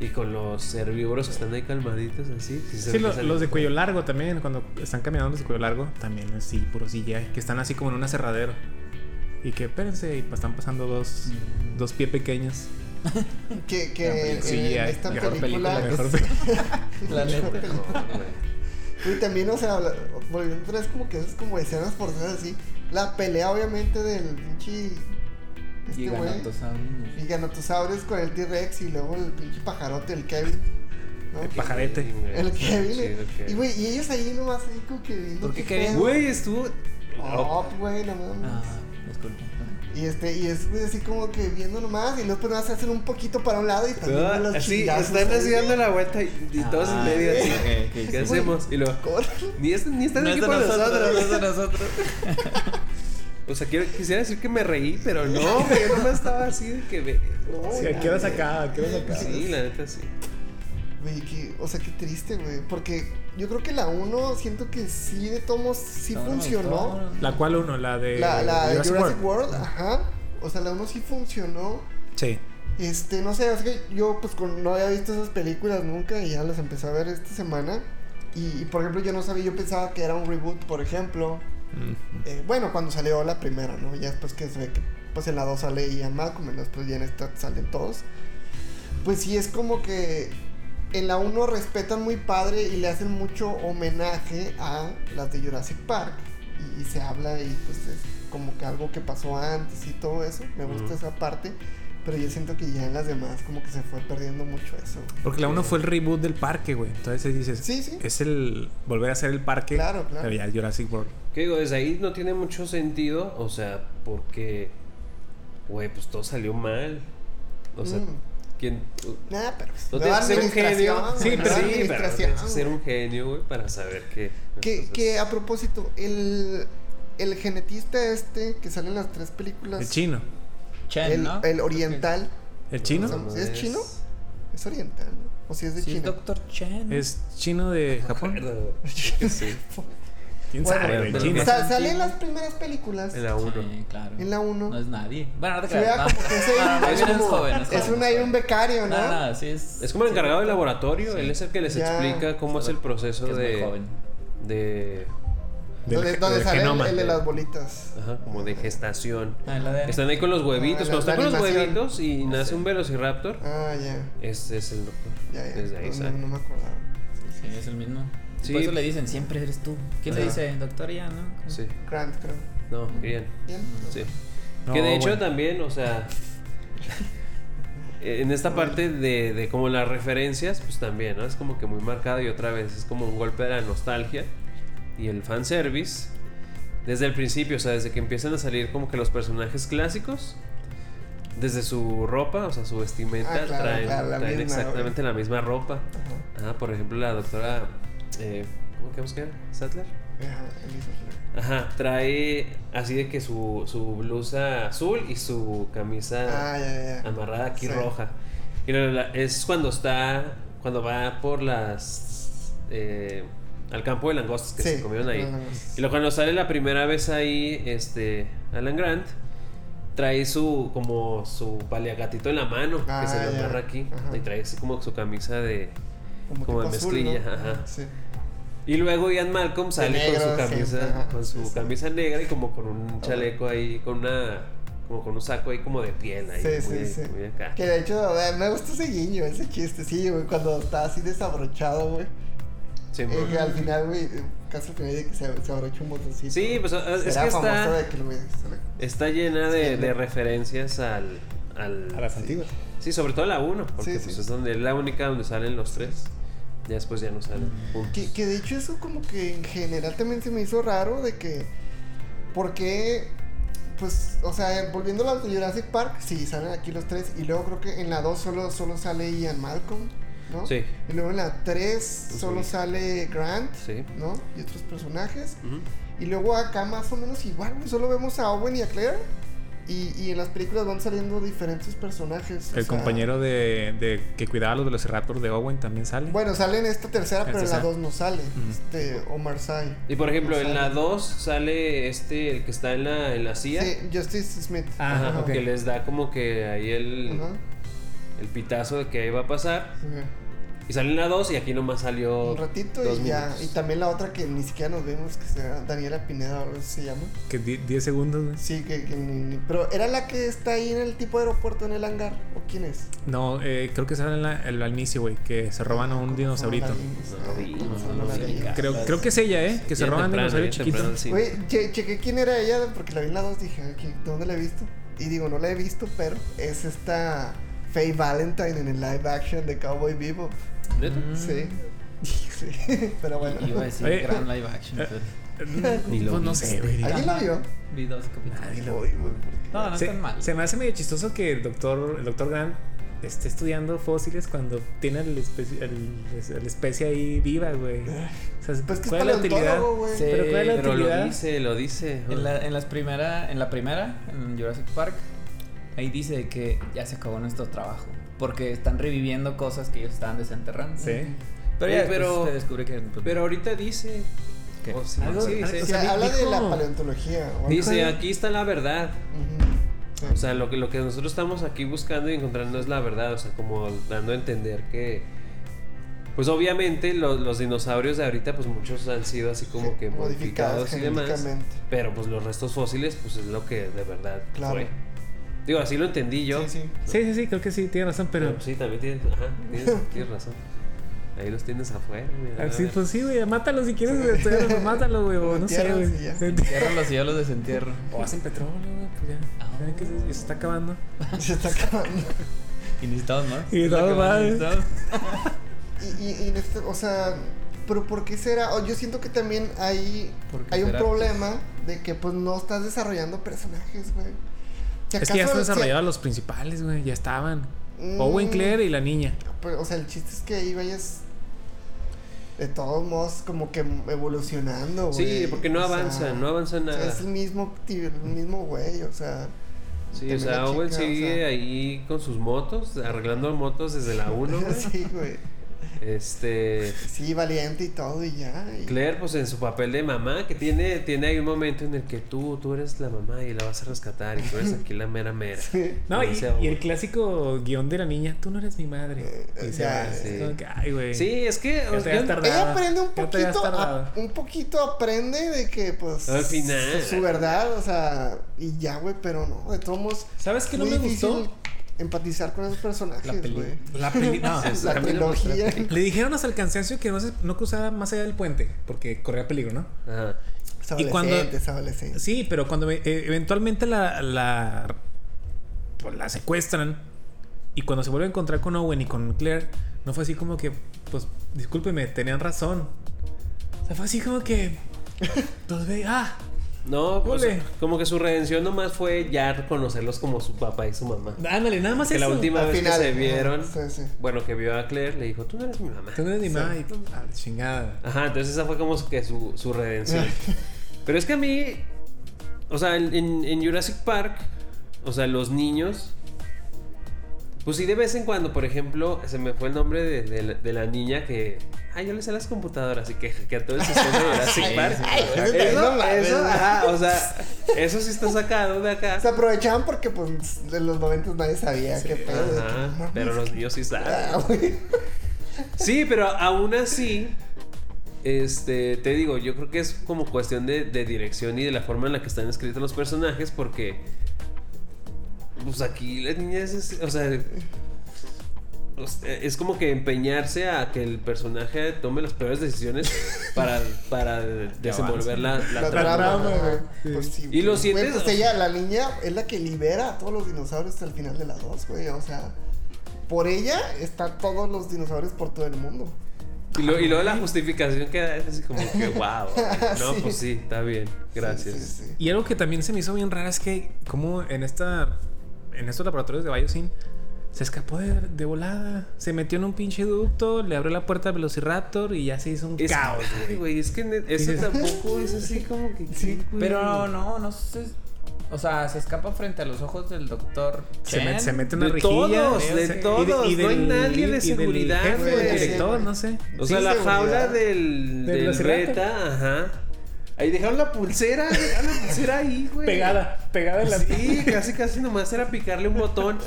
Y con los herbívoros que están ahí calmaditos así. sí Sí, lo- los de cuello largo también, cuando están caminando los de cuello largo, también es sí, puro CGI, que están así como en un aserradero. Y que espérense, y están pasando dos, dos pies pequeños. Que, que en, Sí, en hay esta mejor película. película, es- mejor La neta. poco, güey. Y también, o sea, volviendo otra vez como que es como escenas forzadas así. La pelea, obviamente, del pinche. Este güey. Giganotosaurus. Giganotosaurus con el T-Rex y luego el pinche pajarote, el Kevin. ¿no? El pajarete. El Kevin. Sí, el Kevin. Y, güey, y ellos ahí nomás ahí como que viendo ¿Por qué qué Kevin? Güey, estuvo. Oh, güey, no mames. Ah, disculpa. Y este, y es así como que viendo nomás, y luego pues nada, se hacen un poquito para un lado y también Ah, los así, chingazos están así dando la vuelta y, y todos en Ah, medio así. ok, ok, ¿Qué sí. hacemos? Y luego, ni, es- ni están No aquí es de por nosotros, no nosotros. es de nosotros. O sea, quiero- quisiera decir que me reí, pero no, yo nomás estaba así de que ve. No, Sí, ¿a qué horas acá? ¿A qué acá? Sí, la neta sí. Güey, que, o sea, qué triste, güey. Porque yo creo que la 1 siento que sí, de tomos, sí No, no me funcionó. ¿La cual uno? ¿La de La, la de Jurassic Jurassic, World? World, ajá. O sea, la 1 sí funcionó. Sí. Este, no sé, es que yo pues con- no había visto esas películas nunca y ya las empecé a ver esta semana. Y, y, por ejemplo, yo no sabía, yo pensaba que era un reboot, por ejemplo. Mm. Eh, bueno, cuando salió la primera, ¿no? Ya después que se ve que pues en la 2 sale Ian Malcolm, y después ya en esta salen todos. Pues sí es como que en la 1 respetan muy padre y le hacen mucho homenaje a las de Jurassic Park. Y, y se habla y pues es como que algo que pasó antes y todo eso. Me gusta esa parte. Pero yo siento que ya en las demás como que se fue perdiendo mucho eso. Porque la uno fue el reboot del parque, güey. Entonces dices, Sí, sí. es el volver a hacer el parque. Claro, claro. Pero ya Jurassic World. Que digo, desde ahí no tiene mucho sentido, o sea, porque, güey, pues todo salió mal. O sea, Mm. ¿Quién? Nada, pero pues, No tienes que ser un genio. Sí, pero- sí, pero administración, tienes que ser un genio, güey, para saber que. Que, entonces- que a propósito, el, el genetista este que sale en las tres películas. El chino. Chen, el, ¿no? el oriental. ¿El chino? No, ¿sí es chino? Es oriental, ¿no? O si es de Sí, es China. Doctor Chen. ¿Es chino de Japón? Sí, ¿Quién Bueno, sabe, güey? que- Sa- sale en las primeras películas. en la 1. Sí, claro. En la uno. No es nadie. Bueno, no te creas. como que ese- No, no, no, es es como- joven. Es joven, un, un becario, ¿no? No, no, sí es. Es como el encargado del laboratorio, Sí. él es el que les Ya. explica cómo es el proceso es de, joven. de. Del- donde donde del sale el, genoma. el de las bolitas. Ajá, como de gestación. Ah. Están ahí con los huevitos. Ah, Cuando están con los huevitos y nace un velociraptor, Ah, ya. este es el doctor. Ya, ya. Desde ahí no, sale. no, no me acordaba. Sí, es el mismo. Sí. Por eso le dicen, siempre eres tú. ¿Quién le dice? Doctor ya, ¿no? Sí, Grant, creo. no, bien. ¿Bien? Sí. No, que de hecho bueno. también, o sea, en esta parte de, de como las referencias, pues también, ¿no? Es como que muy marcado y otra vez es como un golpe de la nostalgia y el fanservice. Desde el principio, o sea, desde que empiezan a salir como que los personajes clásicos, desde su ropa, o sea, su vestimenta, Ah, claro, traen, claro, la traen misma, exactamente la misma ropa. Ajá. Ajá, por ejemplo, la doctora, eh, ¿cómo que era? ¿Sattler? Ajá, trae así de que su, su blusa azul y su camisa Ah, ya, ya. amarrada aquí Sí. roja. Y la- la- es cuando está, cuando va por las, eh, al campo de langostas que Sí, se comieron ahí. Y luego cuando sale la primera vez ahí, este, Alan Grant, trae su, como su paliagatito en la mano, Ah, que se le ya. amarra aquí. Ajá. Y trae así como su camisa de... como de azul, mezclilla, ¿no? ajá. Sí. Y luego Ian Malcolm sale negro, con su camisa, con su sí, sí. camisa negra y como con un chaleco ahí, con una, como con un saco ahí como de piel ahí, Sí, muy, sí, sí. muy acá. Que de hecho, me gusta ese guiño, ese chiste, sí, güey, cuando está así desabrochado, güey. Sí, Eh, que al final, güey, casi al final de que se, se abrocha un botoncito. Sí, pues es que está, de que lo está llena de, Sí, de ¿no? referencias al, al... A las antiguas. Sí, sobre todo la 1, porque Sí, pues sí. es donde es la única donde salen los tres. Ya después ya no salen juntos. Que, que de hecho eso como que en general también se me hizo raro de que... ¿Por qué? Pues, o sea, volviendo a la de Jurassic Park, sí, salen aquí los tres. Y luego creo que en la 2 solo, solo sale Ian Malcolm, ¿no? Sí. Y luego en la 3 Pues solo sí. sale Grant, Sí. ¿no? Y otros personajes. Y luego acá más o menos igual, solo vemos a Owen y a Claire. Y, y en las películas van saliendo diferentes personajes. o El sea, compañero de, de que cuidaba a los Velociraptors de Owen también sale. Bueno, sale en esta tercera, pero en la tercera. 2 no sale. Este, Omar Sy. Y por ejemplo, No en sale. la 2 sale este, el que está en la, en la CIA. Sí, Justice Smith. Ah, Ajá, Ajá. Que les da como que ahí el, Ajá. el pitazo de que ahí va a pasar. Sí. Y sale en la 2 y aquí nomás salió. Un ratito dos y ya. minutos. Y también la otra que ni siquiera nos vimos, que será Daniela Pineda, o algo así se llama. Que di- 10 segundos, güey. Sí, que, que ni- ni- Pero era la que está ahí en el tipo de aeropuerto, en el hangar. ¿O quién es? No, eh, creo que sale en la- el- al inicio, güey, que se roban a un ¿Cómo dinosaurito. Creo, creo que es ella, ¿eh? Que se roban a un bien chiquito. Güey, che- chequé quién era ella porque la vi en la 2 dije, "Aquí, ¿dónde la he visto? Y digo, no la he visto, pero es esta Faye Valentine en el live action de Cowboy Vivo. ¿Neta? Mm. Sí. sí. Pero bueno. Iba a decir Oye, gran live action. eh, pero Ni lo Pues no sé, güey. ¿Alguien la vio? Vi dos capítulos. Uy, güey, No, no se, están mal. se me hace medio chistoso que el doctor, el doctor Grant esté estudiando fósiles cuando tiene el especie, el- la especie ahí viva, güey. O sea, Pues que ¿cuál es la utilidad? paleontólogo, güey. Sí. Pero ¿cuál es la Pero lo utilidad? dice, lo dice. En la, en las primera, en la primera, en Jurassic Park, ahí dice que ya se acabó nuestro trabajo. Porque están reviviendo cosas que ellos estaban desenterrando. Sí. Pero ya pero- pero, se descubre que. pues, Pero ahorita dice. ¿qué? o sí, Algo- sí, dice. O o sea, sea, habla de la paleontología. Dice, aquí está la verdad. Sí. O sea, lo que, lo que nosotros estamos aquí buscando y encontrando es la verdad. O sea, como dando a entender que. Pues obviamente lo- los dinosaurios de ahorita, pues muchos han sido así como Sí, que modificados y demás. Pero pues los restos fósiles, pues es lo que de verdad Claro. fue. Digo, así lo entendí yo. Sí, sí. Sí, sí, sí, creo que sí, tiene razón, Pero pero... pues, sí, también tienes, ajá, tienes, tienes razón. Ahí los tienes afuera. mira, Ah, a Sí, ver. pues sí, güey, mátalo si quieres, güey, mátalo, güey, no sé, güey. y ya. Entiérralos y yo los desentierro. O hacen petróleo, güey, pues ya. Ah. Ya que se, ya se está acabando. Se está acabando. Y necesitamos más. Y necesitamos. Y, y, y en este, o sea, pero ¿por qué será? Yo siento que también hay, ¿Por qué hay un será? problema de que pues no estás desarrollando personajes, güey. Es que ya están desarrollados los principales, güey, ya estaban. Mm, Owen Claire y la niña. pero, o sea, el chiste es que ahí vayas de todos modos como que evolucionando, güey. Sí, porque no O sea, avanza, no avanza o sea, nada. es el mismo, el mismo güey, o sea. Sí, o sea, Owen chica, o sigue sea. ahí con sus motos, arreglando motos desde la 1. sí, güey. Este. Sí, valiente y todo y ya. y- Claire, pues en su papel de mamá, que tiene, tiene ahí un momento en el que tú, tú eres la mamá y la vas a rescatar y tú eres aquí la mera mera. Sí. No, y, el clásico guion de la niña, tú no eres mi madre. Eh, Y se ya, va. sí. Es como que, ay, güey. Sí, es que. Ella aprende un poquito, a- un poquito aprende de que, pues, Al final. es su verdad, o sea, y ya, güey, pero no, de todos modos, ¿Sabes qué no me difícil gustó? Empatizar con esos La personajes, peli. La peli. No, La mí no me trilogía. Le dijeron hasta el cansancio que no, se, no cruzara más allá del puente, porque corría peligro, ¿no? Ajá. Es Y cuando- adolescente, es adolescente. Sí, pero cuando eh, eventualmente la, la, pues, la secuestran y cuando se vuelve a encontrar con Owen y con Claire, no fue así como que, pues, discúlpeme, tenían razón. O sea, fue así como que, los ve, ah, No, pues Ole. como que su redención nomás fue ya reconocerlos como su papá y su mamá. ándale, nada más Que la eso. última Al vez final, que se vieron, sí, sí. bueno, que vio a Claire, le dijo, tú no eres mi mamá. Tú no eres Sí. madre, y, ah, chingada. Ajá, entonces esa fue como que su, su redención. Pero es que a mí, o sea, en, en- en Jurassic Park, o sea, los niños, pues sí de vez en cuando, por ejemplo, se me fue el nombre de, de la, de la niña que, ay, yo le sé las computadoras y que hackeó el sistema de Jurassic Park. Ay, eso Eso, eso, ajá, o sea, eso sí está sacado de acá. Se aprovechaban porque, pues, en los 90 nadie sabía qué pedo. de que, Ajá, pero los niños sí saben. ah. Sí, pero aún así, este, te digo, yo creo que es como cuestión de, de dirección y de la forma en la que están escritos los personajes, porque, pues aquí las niñas, es, o sea, o sea, es como que empeñarse a que el personaje tome las peores decisiones para, para desenvolver la, la La trama. Sí. Pues sí, Y lo sientes, pues o sea- ella, la niña, es la que libera a todos los dinosaurios hasta el final de la 2, güey. O sea, por ella están todos los dinosaurios por todo el mundo. Y, lo- y luego la justificación queda es así como que, wow. No, Sí. pues sí, está bien, gracias. Sí, sí, sí. Y algo que también se me hizo bien raro es que, como en esta. En estos laboratorios de Biosyn, se escapó de, de volada. Se metió en un pinche ducto, le abrió la puerta al Velociraptor y ya se hizo un Es, caos, güey. es que eso Dices- tampoco es así como que. Sí. Pero no, no sé. O sea, se escapa frente a los ojos del doctor. Se, Chen. met- se mete una De rejilla. todos, de todos, no hay nadie de y del seguridad, güey. director, no sé. O Sí, sea, la seguridad. jaula del, Del del beta, ajá. Ahí dejaron la pulsera, dejaron la pulsera ahí, güey. Pegada, pegada en la Sí, casi casi nomás era picarle un botón.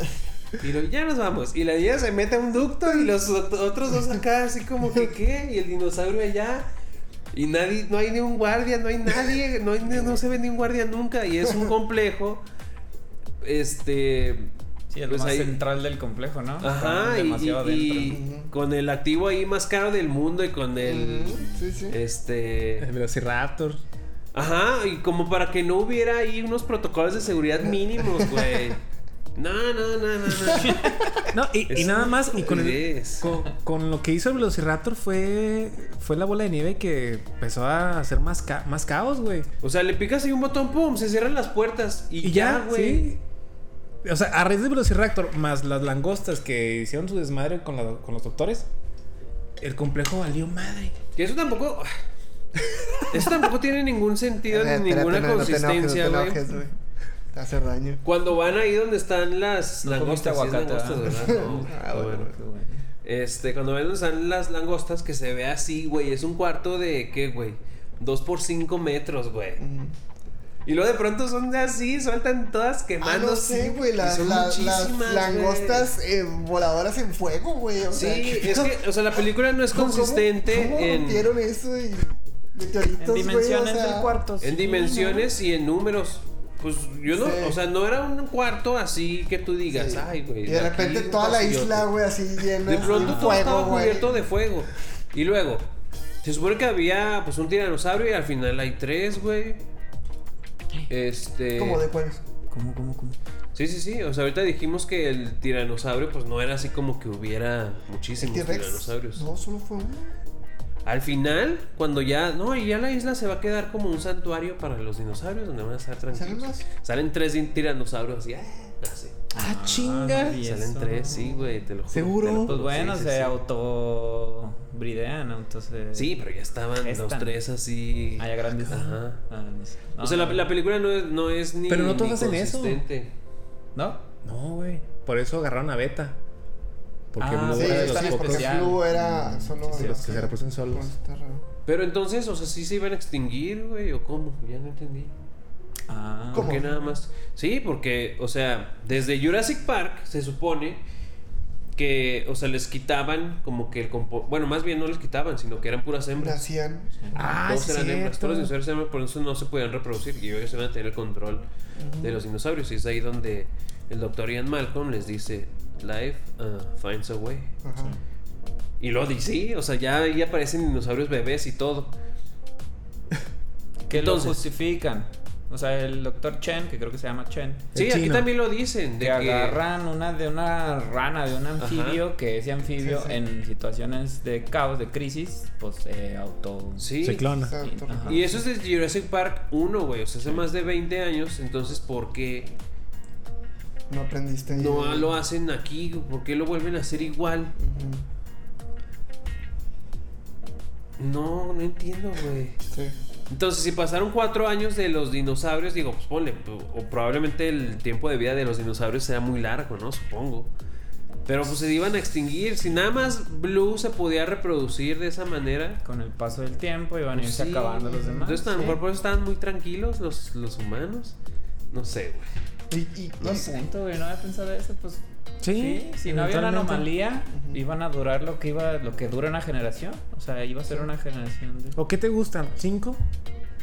Y lo, ya nos vamos. Y la niña se mete a un ducto y los ot- otros dos acá así como que qué. Y el dinosaurio allá. Y nadie, no hay ni un guardia, no hay nadie, no, hay no se ve ni un guardia nunca. Y es un complejo. Este. Sí, el pues más ahí- central del complejo, ¿no? Ajá, y, demasiado y- con el activo ahí más caro del mundo y con el. Sí, sí. Este. El Velociraptor. Ajá, y como para que no hubiera ahí unos protocolos de seguridad mínimos, güey. No, no, no, no, no. No, y, y Es nada más, y con, el- con, con lo que hizo el Velociraptor fue, fue la bola de nieve que empezó a hacer más, ca- más caos, güey. O sea, le picas ahí un botón, pum, se cierran las puertas. Y, Y ya, ya, güey. sí. O sea, a raíz del Velociraptor, más las langostas que hicieron su desmadre con, la- con los doctores, el complejo valió madre. Que eso tampoco. Eso tampoco tiene ningún sentido ver, ni espérate, ninguna no, consistencia, güey. Te hace daño. Cuando van ahí donde están las No langostas, sí es aguacate, langostas, ¿verdad? ¿verdad? No, Ah, bueno. bueno. Qué bueno. Este, cuando ven donde están las langostas, que se ve así, güey. Es un cuarto de, ¿qué, güey? Dos por cinco metros, güey. Ujú. Y luego de pronto son así, sueltan todas Ah, quemando. no sé, güey. Las, las, las muchísimas, langostas eh, voladoras en fuego, güey. O güey. sea, Sí, ¿qué es que, o sea, la película no es ¿Cómo- consistente ¿Cómo, cómo en, rompieron eso y meteoritos, En güey? dimensiones o sea, del cuarto. en dimensiones y en números. Pues yo no, Sí. o sea, no era un cuarto así que tú digas, sí. ay, güey. Y de repente aquí toda la pasillote". isla, güey, así llena De pronto de todo estaba fuego, güey. cubierto de fuego. Y luego, se supone que había pues un tiranosaurio y al final hay tres, güey. Este. Como de cuernos. ¿Cómo, cómo, cómo? Sí, sí, sí. O sea, ahorita dijimos que el tiranosaurio, pues no era así como que hubiera ¿El muchísimos tiranosaurios. No, solo fue uno. Al final, cuando ya. No, y ya la isla se va a quedar como un santuario para los dinosaurios donde van a estar tranquilos. ¿Salen más? Salen tres tiranosaurios así. ah, así. Ah, chinga. ¿y Salen tres, sí, güey, te lo juro. ¿Seguro? Pues bueno, sí, sí, se sí. autobridean, ¿no? Entonces. Sí, pero ya estaban Están. los tres así. Ah, ya grandes. Ajá. Ah, no sé. o sea, la, película no es, no es ni. Pero no todos ni hacen eso. consistente. ¿No? No, güey. Por eso agarraron a Beta. Porque Ah, Blue Sí, era de los pocos porque. Blue era solo. Sí, los que se reproducen solos. Pues. Pero entonces, o sea, sí se iban a extinguir, güey, o cómo? Ya no entendí. Ah. ¿Por ¿Cómo? qué nada más? Sí, porque, o sea, desde Jurassic Park se supone que, o sea, les quitaban como que el compo Bueno, más bien no les quitaban, sino que eran puras hembras. Nacían. Ah, Todos sí, eran hembras, todos los dinosaurios eran hembras, por eso no se podían reproducir y ellos iban a tener el control de los dinosaurios. Y es ahí donde el doctor Ian Malcolm les dice, Life uh, finds a way. Ajá. Y lo dice, sí, o sea, ya ahí aparecen dinosaurios bebés y todo. Que Entonces- lo justifican. O sea, el doctor Chen, que creo que se llama Chen, Sí, aquí también lo dicen. De que que agarran una de una rana, de un anfibio, que ese anfibio Sí, sí. en situaciones de caos, de crisis, pues eh, auto... Sí. Se clona. Y eso es de Jurassic Park 1, güey. O sea, hace más de 20 años. Entonces, ¿por qué No aprendiste. no lo hacen aquí? ¿Por qué lo vuelven a hacer igual? No, no entiendo, güey. Sí. Entonces, si pasaron cuatro años de los dinosaurios, digo, pues ponle, o probablemente el tiempo de vida de los dinosaurios sea muy largo, ¿no? Supongo. Pero pues se iban a extinguir. Si nada más Blue se podía reproducir de esa manera. Con el paso del tiempo iban a pues irse sí. acabando los demás. Entonces, a lo mejor por eso estaban muy tranquilos los, los humanos. No sé, güey. Y, y, Buen y- punto, güey, no había pensado eso, pues... Sí, Sí, si no había una anomalía, iban a durar lo que iba, lo que dura una generación. O sea, iba a ser una generación de... ¿O qué te gustan? ¿Cinco?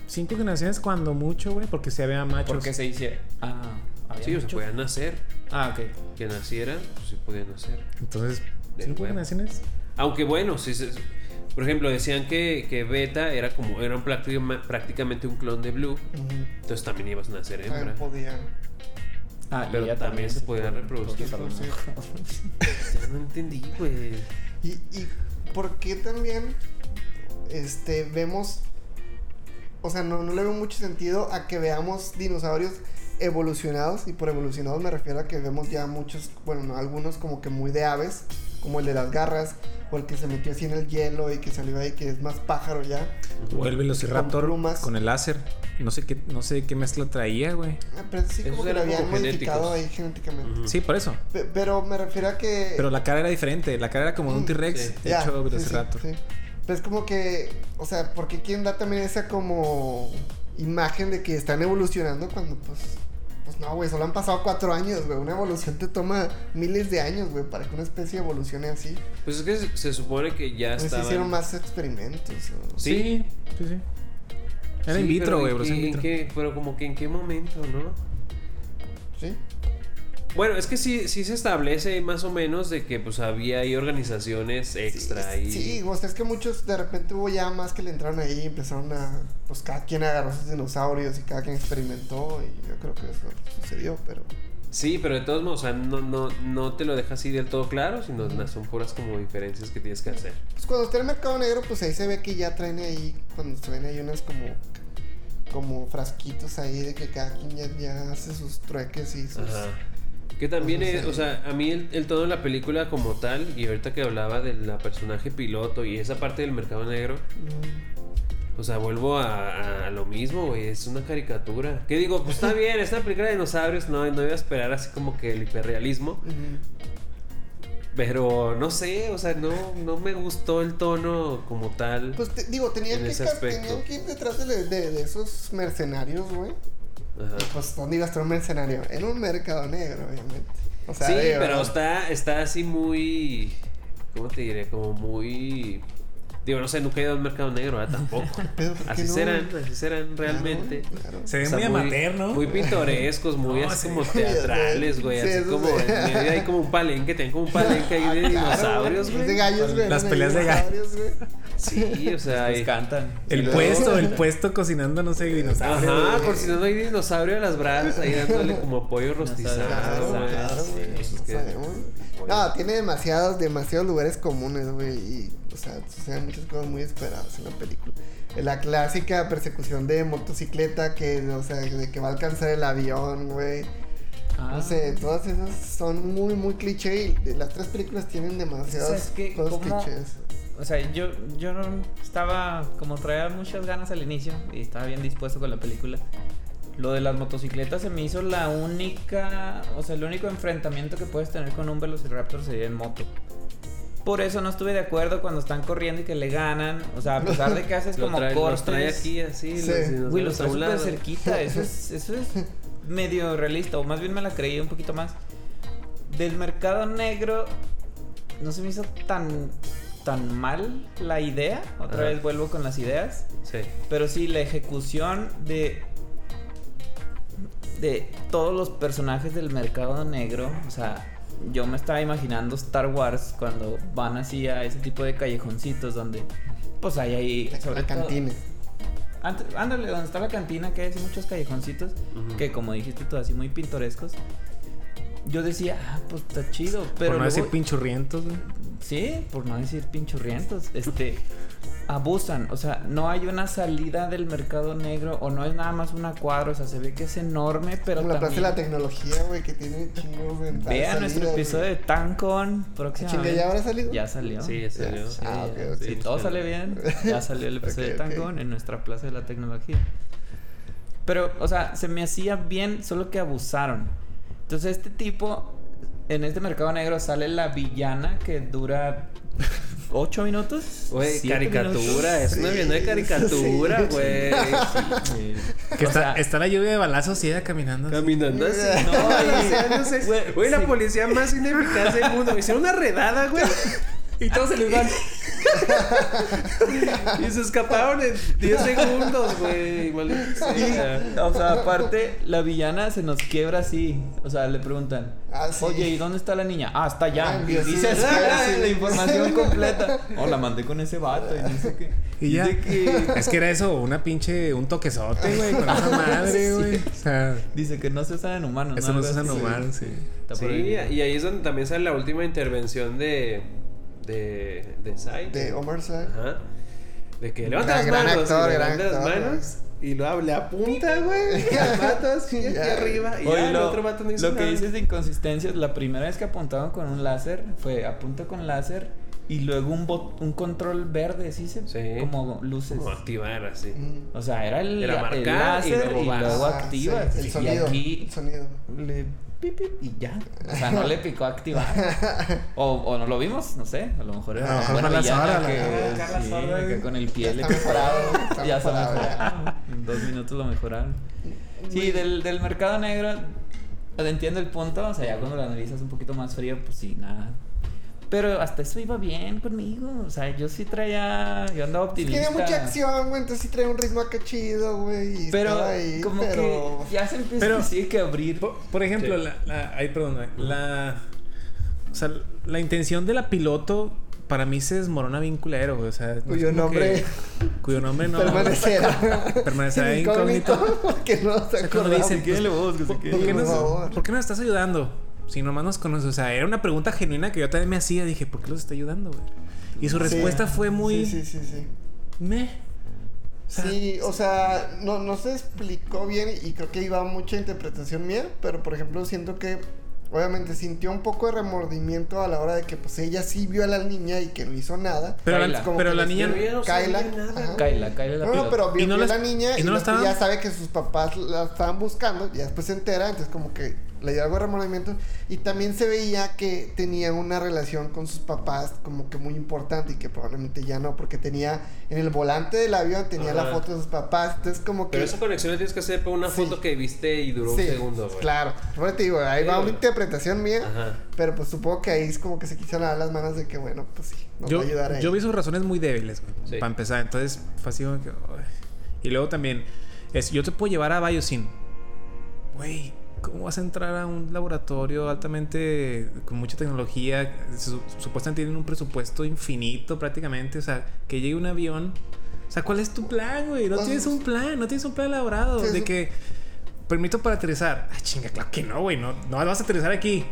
¿Cinco generaciones cuando mucho, güey? Porque si había machos. Porque se hiciera... Ah, ¿había Sí, o sea, podían nacer. Ah, ok. Que nacieran, pues sí podían nacer. Entonces, Del ¿cinco generaciones? Aunque bueno, sí, se- por ejemplo, decían que, que Beta era como, era un prácticamente un clon de Blue. Entonces también ibas a nacer También hembra. podían. Ah, y Pero ella también se podía puede reproducir. Sí, Ya no entendí, güey. ¿Y, y por qué también este, vemos, o sea, no, no le veo mucho sentido a que veamos dinosaurios evolucionados. Y por evolucionados me refiero a que vemos ya muchos, bueno, no, algunos como que muy de aves, como el de las garras, o el que se metió así en el hielo y que salió ahí, que es más pájaro ya. O el Velociraptor Con el láser. No sé qué, no sé qué mezcla traía, güey. Ah, Pero sí, Esos como que lo habían modificado ahí genéticamente. Sí, por eso. Pe- Pero me refiero a que. Pero la cara era diferente. La cara era como de un Mm, T-Rex sí. Hecho sí, sí, Velociraptor. sí. Pero es como que, o sea, porque quieren dar también esa como imagen de que están evolucionando cuando pues, pues no, güey, solo han pasado cuatro años, güey. Una evolución te toma miles de años, güey, para que una especie evolucione así. Pues es que se, se supone que ya sé si estaban... hicieron más experimentos. o- Sí. sí, sí. Era Sí, in vitro, pero güey, ¿en evolución in qué- vitro. en qué- pero como que en qué momento, ¿no? ¿Sí? Bueno, es que sí, sí se establece más o menos de que pues había ahí organizaciones extra sí, y... sí, o sea, es que muchos de repente hubo ya más que le entraron ahí y empezaron a. Pues cada quien agarró sus dinosaurios y cada quien experimentó. Y yo creo que eso sucedió, pero. Sí, pero de todos modos, o sea, no, no, no te lo deja así del todo claro, sino son puras como diferencias que tienes que hacer. Pues cuando está en el mercado negro, pues ahí se ve que ya traen ahí, cuando se ven ahí unas como, como frasquitos ahí de que cada quien ya, ya hace sus trueques y sus... Ajá. Que también es, o sea, a mí el, el tono de la película como tal, y ahorita que hablaba del la personaje piloto y esa parte del mercado negro, Mm, o sea, vuelvo a, a- lo mismo, güey, es una caricatura. Que digo, pues está bien, es una película de dinosaurios, no, no iba a esperar así como que el hiperrealismo, pero no sé, o sea, no, no me gustó el tono como tal. Pues te- digo, tenían En que, tenían que ir detrás de, de- de esos mercenarios, güey. Ajá. Pues, ¿dónde iba a estar un mercenario? En un mercado negro, obviamente. O sea, sí, digo, pero está, está así muy. ¿Cómo te diré? Como muy. Digo, no sé, nunca he ido al mercado negro, ¿verdad? Tampoco. Pero, ¿por qué Así no? serán, así serán realmente. Claro, claro. Se ve O sea, muy amateur, ¿no? Muy pintorescos, muy No, así sí. como teatrales, güey. Sí, así como sí. en medio hay como un palenque, tienen como un palenque ahí de dinosaurios, Claro, De güey. gallos, güey. Las peleas de dinosaurios, güey. Sí, o sea, Les cantan. El luego- puesto, el puesto cocinando, no sé, dinosaurio. Ajá, güey. por si no hay dinosaurio a las brasas ahí dándole como pollo rostizado. Claro, güey. Güey. No tiene demasiados, demasiados lugares comunes, güey. Y, o sea, suceden muchas cosas muy esperadas en la película. La clásica persecución de motocicleta que, o sea, de que va a alcanzar el avión, güey. Ah. No sé, todas esas son muy, muy cliché. Y las tres películas tienen demasiadas ¿Sabes qué? cosas clichés. O sea, yo, yo no estaba como traía muchas ganas al inicio y estaba bien dispuesto con la película. Lo de las motocicletas se me hizo la única, o sea, el único enfrentamiento que puedes tener con un Velociraptor sería en moto. Por eso no estuve de acuerdo cuando están corriendo y que le ganan. O sea, a pesar de que haces como trae, los cortes. trae aquí así, Sí. los Güey, los a trae un súper lado. cerquita. Eso es, eso es medio realista. O más bien me la creí un poquito más. Del mercado negro. No se me hizo tan. tan mal la idea. Otra Ajá. vez vuelvo con las ideas. Sí. Pero sí, la ejecución de. De todos los personajes del mercado negro. O sea. Yo me estaba imaginando Star Wars cuando van así a ese tipo de callejoncitos donde pues hay ahí La, sobre la cantina. Ant- Ándale, donde está la cantina, que hay así muchos callejoncitos, que como dijiste tú, así muy pintorescos. Yo decía, ah, pues está chido, pero Por no decir pinchurrientos, güey. sí, por no decir pinchurrientos, este, abusan, o sea, no hay una salida del mercado negro o no es nada más una cuadra, o sea, se ve que es enorme, pero Como la plaza de la tecnología, güey, que tiene chingos de Vean nuestro episodio güey. de Tancon Chinga, próximamente. ¿ya habrá salido? Ya salió. Sí, ya salió. Sí, Ah, ok, ok. Si todo sale bien, ya salió el episodio de ok. Tancón en nuestra Plaza de la Tecnología. Pero, o sea, se me hacía bien, solo que abusaron. Entonces, este tipo, en este mercado negro sale la villana que dura ocho minutos. Güey, caricatura, minutos. es una Sí, villana de caricatura, sí. güey. Sí. Que O está, sea, está la lluvia de balazos y ella caminando. Caminando así. No, No, y- no sé. güey, la sí. policía más ineficaz del mundo. Hicieron una redada, güey. Y todos se les van. Y se escaparon en 10 segundos, güey. Maldita sea. O sea, aparte, la villana se nos quiebra así. O sea, le preguntan, Ah, sí. oye, ¿y dónde está la niña? Ah, está allá. Ah, y sí, dices sí, ah, sí, la sí. información completa. Oh, la mandé con ese vato y dice que. Y ya. que. Es que era eso, una pinche, un toquezote, güey, con esa madre, güey. O sea, Dice que no se usan en humanos. eso no Algo se usa así. normal, sí. Sí, y ahí es donde también sale la última intervención de. De. de Sai. De Omar Sy. Ajá. De que levanta Gran- las gran manos. actor, y gran levanta las actor, manos. Y luego le apunta, güey. Y al vato así aquí arriba. Y Oye, ya el lo, otro vato no hizo lo que nada. dices de inconsistencias, la primera vez que apuntaban con un láser fue apunta con láser y luego un bot- un control verde, ¿sí? Se, Sí. Como luces. Como activar así. Mm. O sea, era el, Era el marcar y láser y luego luego, vas. Ah, activas. sí, el y sonido. aquí El sonido. le pip, pip, y ya. O sea, no le picó activar. o, o no lo vimos, no sé. A lo mejor era A lo mejor una fue la villana sorda, que, sí, con el pie Ya le está Ya se mejoraron. En dos minutos lo mejoraron. Sí, del, del mercado negro entiendo el punto. O sea, ya cuando lo analizas un poquito más frío, pues sí, nada. Pero hasta eso iba bien conmigo. O sea, yo sí traía. Yo andaba optimista. Tiene mucha acción, güey. Entonces sí trae un ritmo acá chido, güey. Pero ahí, como pero... que ya se empieza Pero- sí que abrir. Por, por ejemplo, Sí. la, la- ay, perdón, la, o sea, la intención de la piloto para mí se desmorona bien culero, güey, o sea, no Cuyo nombre- que- cuyo nombre no Permanecerá. permanecerá incógnito. Porque no se sea, cuando acordaba. dicen, ¿Quién le busca? ¿Por, por qué favor. por qué nos estás ayudando? Si nomás nos conoces, o sea, era una pregunta genuina que yo también me hacía, dije, ¿por qué los está ayudando, güey? Y su Sí. respuesta fue muy Sí, sí, sí, sí. O sea, Sí, o sea, no, no se explicó bien y creo que iba mucha interpretación mía, pero por ejemplo siento que obviamente sintió un poco de remordimiento a la hora de que pues ella sí vio a la niña y que no hizo nada. pero la, Kyla. Como pero la niña. Kyla. sabía nada. Kyla, Kyla la No, no, pero vio, Y no vio la- a la niña y y, no estaban- ya sabe que sus papás la estaban buscando, y después se entera, entonces como que le dio algo de remordimiento. Y también se veía que tenía una relación con sus papás como que muy importante y que probablemente ya no, porque tenía en el volante del avión tenía la Ajá. foto de sus papás, entonces como que... Pero esa conexión la tienes que hacer por una Sí. foto que viste y duró un segundo, güey. Claro, por eso te digo, ahí Sí, va una interpretación mía, Ajá. pero pues supongo que ahí es como que se quisieron dar las manos de que bueno, pues sí, nos yo, va a ayudar ahí. yo vi sus razones muy débiles, güey, para empezar. Entonces, fue así como que. Y luego también, es, yo te puedo llevar a Biosyn. Güey, ¿cómo vas a entrar a un laboratorio altamente. con mucha tecnología? Su- supuestamente tienen un presupuesto infinito prácticamente. O sea, que llegue un avión. O sea, ¿cuál es tu plan, güey? No Pues, tienes un plan, no tienes un plan elaborado. sí, de que. Permiso para aterrizar. Ah, chinga, claro que no, güey. No, no vas a aterrizar aquí.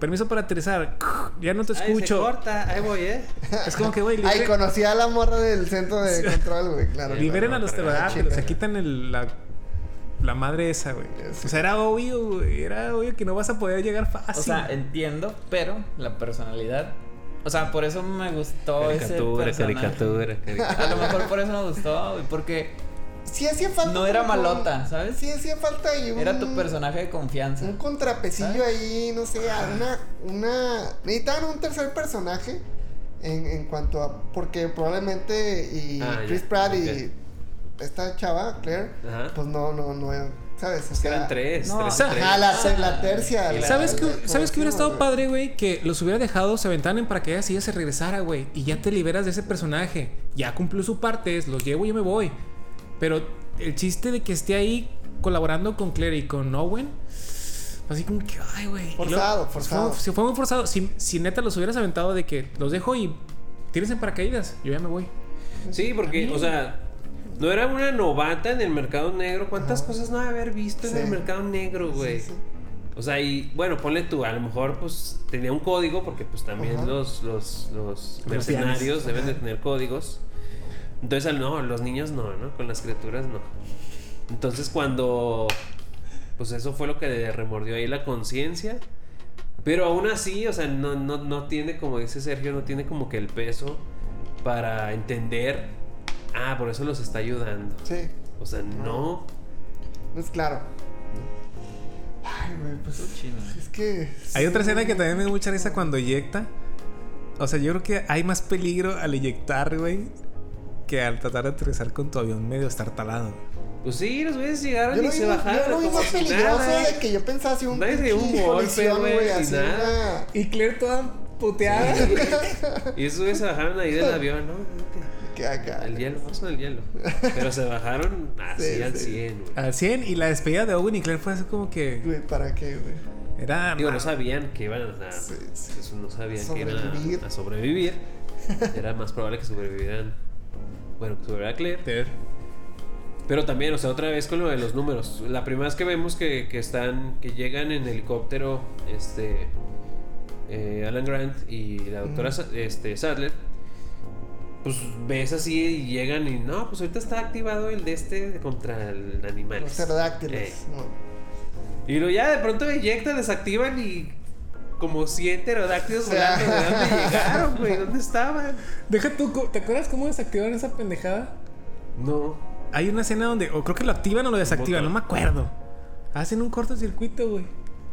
Permiso para aterrizar. Ya no te Ay, se escucho. corta, ahí voy, eh. Es como que, güey, Ay, libre- conocí a la morra del centro de control, güey, claro. Liberen no, a los pterodáctilos, Ah, se chica. quitan el, la, la madre esa, güey. Sí. O sea, era obvio, güey. Era obvio que no vas a poder llegar fácil. O sea, entiendo, pero la personalidad. O sea, por eso me gustó ese Caricatura, personaje. caricatura, caricatura. A lo mejor por eso me gustó, güey, porque Sí hacía falta. no era malota, ¿sabes? Sí hacía falta ahí un... Era tu personaje de confianza. Un contrapecillo ahí, no sé, a una, una... Necesitaban un tercer personaje en, en cuanto a... Porque probablemente y Ah, Chris ya, Pratt y esta chava, Claire, Ajá. pues no, no, no, ¿sabes? O Es que sea, eran tres, no, tres. Ah, la, la tercia. la- ¿Sabes la- ¿sabes hubiera ¿cómo estado padre, güey? Que los hubiera dejado, se aventaran en paracaídas y ella se regresara, güey. Y ya te liberas de ese personaje. Ya cumplió su parte, los llevo y yo me voy. Pero el chiste de que esté ahí colaborando con Claire y con Owen, así como que, ay, güey. Forzado, luego, forzado. Fue, fue muy forzado. Si, si neta los hubieras aventado de que los dejo y tienes en paracaídas, yo ya me voy. Sí, porque, o sea, no era una novata en el mercado negro. ¿Cuántas cosas no debe haber visto en el mercado negro, güey? Sí, sí. O sea, y bueno, ponle tú, a lo mejor pues tenía un código, porque pues también los, los, los mercenarios deben de tener códigos. Entonces, al- no, los niños no, ¿no? Con las criaturas no. Entonces, cuando. Pues eso fue lo que le remordió ahí la conciencia. Pero aún así, o sea, no, no, no tiene, como dice Sergio, no tiene como que el peso para entender. Ah, por eso los está ayudando. Sí, O sea, no. no es claro. Ay, güey, pues chido, ¿eh? es que... Hay otra escena que también me da mucha risa cuando eyecta. O sea, yo creo que hay más peligro al eyectar, güey, que al tratar de aterrizar con tu avión medio estartalado. Pues sí, los güeyes llegaron Yo y se bajaron. yo lo vi más peligroso nada. de que yo pensaba así un Nadie se dio un golpe, güey, así nada. Y Claire toda puteada. Y esos güeyes se bajaron ahí del avión, ¿no? Que acá. El hielo, con el hielo. Pero se bajaron así Sí, al sí. 100, güey. Al 100 y la despedida de Owen y Claire fue así como que Güey, ¿para qué, güey? era Digo, no sabían que iban a. Sí, sí. eso no sabían que iban Sobrevivir. a, a sobrevivir. Era más probable que sobrevivieran. Bueno, que sobreviviera Claire. Claire. Pero también, o sea, otra vez con lo de los números. La primera vez que vemos que, que están, que llegan en helicóptero, este, eh, Alan Grant y la doctora este, Sadler, pues ves así y llegan y no, pues ahorita está activado el de este contra el animal. Los pterodáctilos. Eh. ¿no? Y luego ya de pronto eyectan, desactivan y como 100 pterodáctilos O sea. volando. ¿De dónde llegaron, güey? ¿Dónde estaban? Deja tú, ¿te acuerdas cómo desactivaron esa pendejada? No. Hay una escena donde, o creo que lo activan o lo desactivan, no me acuerdo. Hacen un cortocircuito, güey.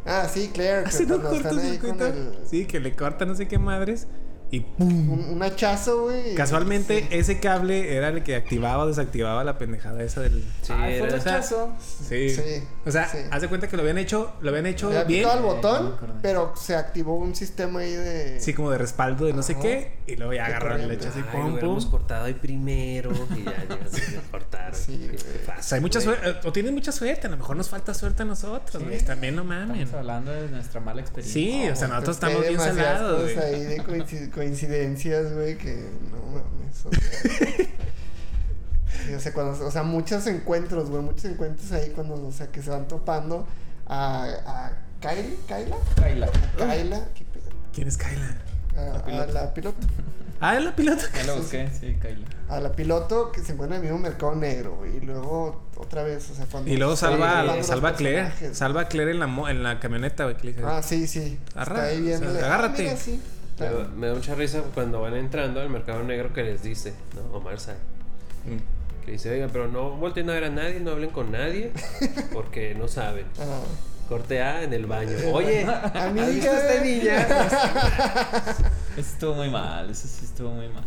Ah, sí, Claire. Hacen un cortocircuito. el- Sí, que le cortan no sé qué madres y ¡pum! un, un hachazo, güey. y- Casualmente, sí. ese cable era el que activaba o desactivaba la pendejada esa del. Sí, Ay, fue el rechazo. Sí. Sí, O sea, sí. haz de cuenta que lo habían hecho, lo habían hecho Le bien. el Eh, no botón, pero se activó un sistema ahí de. Sí, como de respaldo de no sé qué. Y luego ya agarraron corriente. leche así, Ay, pum, lo pum. cortado ahí primero y ya y lo cortaron. Sí. O sea, hay mucha suerte, o tienen mucha suerte, a lo mejor nos falta suerte a nosotros, güey. También no mamen. Estamos hablando de nuestra mala experiencia. Sí, o sea, No, nosotros estamos bien salados, güey. ahí de coincidencias, güey, que no mames. O sea, o sea, cuando, o sea, muchos encuentros, güey, muchos encuentros ahí cuando, o sea, que se van topando a, a Kylie, Kyla, Kaila. Kyla, ¿qué pedo? ¿Quién es Kyla? a, a la piloto, Ah, es la pilota. Ya lo busqué, sí, Kaila. a la piloto que se encuentra en el mismo mercado negro, güey, y luego otra vez, o sea, cuando Y luego salva, salva a Claire. Salva a Claire en la, mo- en la camioneta, güey. que le dice, Ah, sí, sí. Arra- Está ahí o viendo. sea, agárrate. mira, sí. Me da, me da mucha risa cuando van entrando al mercado negro que les dice, ¿no? Omar Say. "Mm". Que dice, oiga, pero no volteen a ver a nadie, no hablen con nadie, porque no saben. Ah. Corte A en el baño. Oye, Amiga. ¿has visto a esta niña? Eso estuvo muy mal, eso sí estuvo muy mal.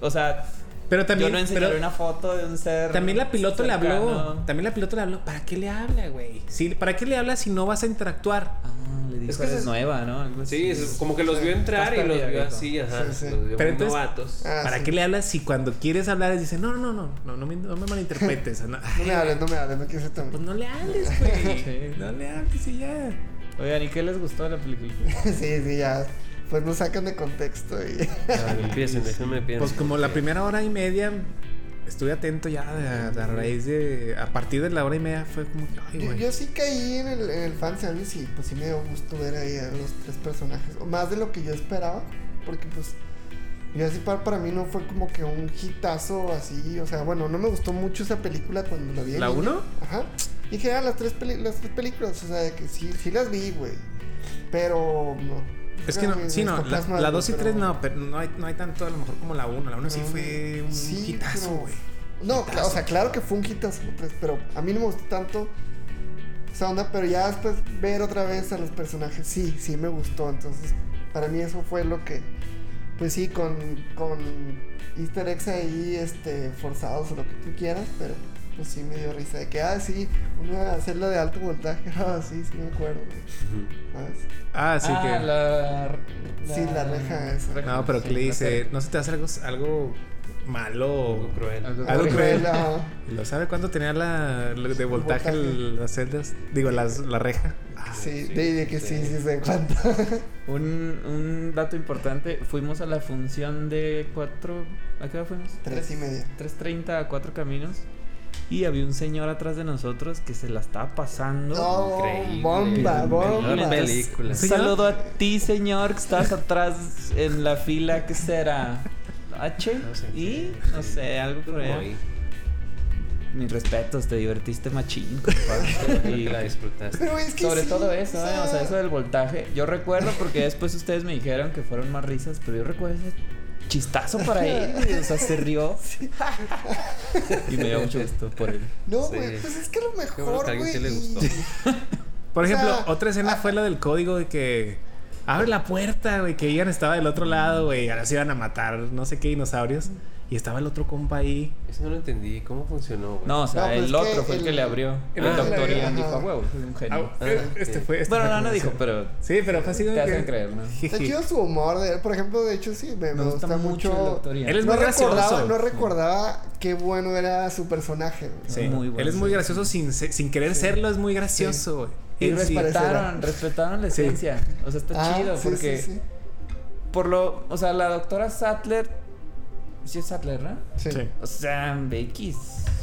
O sea, Pero también. yo no enseñaré pero una foto de un ser. También la piloto le habló. También la piloto le habló. ¿Para qué le habla, güey? Sí, ¿Para qué le habla si no vas a interactuar? Ah, le dijo Es que eres es- nueva, ¿no? Algo Sí, es como que los vio entrar y los vio así, ajá. Sí, sí. Los vio Pero entonces- novatos. Ah, ¿Para sí. qué le hablas si cuando quieres hablar dice, no, no, no, no, no me, no me malinterpretes? No, No me hables, no me hables, no quiero ser tan. Pues no le hables, güey. Sí. No le hables y ya. Oigan, ¿y qué les gustó de la película? sí, sí, ya. Pues nos sacan de contexto y. Ver, empiecen, déjenme pienso. Pues como la primera hora y media estuve atento ya a raíz de... A partir de la hora y media fue como que, ay, Yo, yo sí caí en el, en el fanservice y pues sí me dio gusto ver ahí a los tres personajes. Más de lo que yo esperaba. Porque pues. Jurassic Park para mí no fue como que un hitazo así. O sea, bueno, no me gustó mucho esa película cuando la vi. ¿La niño. uno? Ajá. Y en general las tres, peli- las tres películas. O sea, de que sí, sí las vi, güey. Pero no. Es que no, sí, no, la, escoplas mal, la güey, 2 y pero- 3 no, pero no hay, no hay tanto a lo mejor como la 1. La 1 sí No, fue un sí, hitazo, pero- güey. No, Hitazo. o sea, claro que fue un hitazo, pues, pero a mí no me gustó tanto esa onda, pero ya después ver otra vez a los personajes, sí, sí me gustó. Entonces, para mí eso fue lo que, pues sí, con, con easter eggs ahí, este, forzados o lo que tú quieras, pero pues sí me dio risa de que, ah, sí, una celda de alto voltaje, ah, sí, sí me acuerdo. Ah, sí ah, que... la, Sí, la reja esa. No, pero sí, que le la dice, reja. no se te hace algo, algo malo Algo cruel. Algo Algo cruel. ¿Lo sabe cuánto tenía la, la de voltaje, voltaje. el- las celdas? Digo, las, la reja. Ah, Sí, sí, de, de que sí, sí. sí se cuenta. Un, un dato importante, fuimos a la función de cuatro... ¿A qué hora fuimos? Tres y media. 3.30 a cuatro caminos. Y había un señor atrás de nosotros que se la estaba pasando. Oh, Increíble. bomba, bomba. Película. Saludo a ti, señor, que estás atrás en la fila. ¿Qué será? ¿H? No sé. ¿Y? No sé, algo por Como ahí. ahí. Mis respetos, te divertiste machín, compadre. Y Y la disfrutaste. Pero es que sobre sí, todo eso, o ¿eh? o sea, eso del voltaje. Yo recuerdo porque después ustedes me dijeron que fueron más risas, pero yo recuerdo ese chistazo para él. güey, O sea, se rió. Y me dio mucho gusto por él. No, Sí. güey, pues es que a lo mejor, que a alguien güey. sí le gustó. Por O sea, ejemplo, otra escena fue la del código de que abre la puerta, güey, que Ian estaba del otro lado, güey, ahora se iban a matar no sé qué dinosaurios y estaba el otro compa ahí. Eso no lo entendí. ¿Cómo funcionó, güey? No, o sea, No, pues el es otro fue el que le abrió. el doctor Ian dijo, a huevo, soy un genio. Ah, eh, este fue este Bueno, fue no, no dijo, pero Sí, pero fue así te que hacen creer, ¿no? Está chido su humor de por ejemplo, de hecho sí, me, me gusta, mucho. el doctor Ian. Él es no muy recordaba, gracioso. no recordaba qué bueno era su personaje. güey. Sí, Muy bueno, él es muy sí. gracioso sin, sin querer Sí. serlo, es muy gracioso, güey. Y respetaron, respetaron la esencia. O sea, está Ah, chido porque sí, sí. por lo, o sea, la doctora Sattler sí es Sattler, ¿no? Sí. Sí. O sea, BX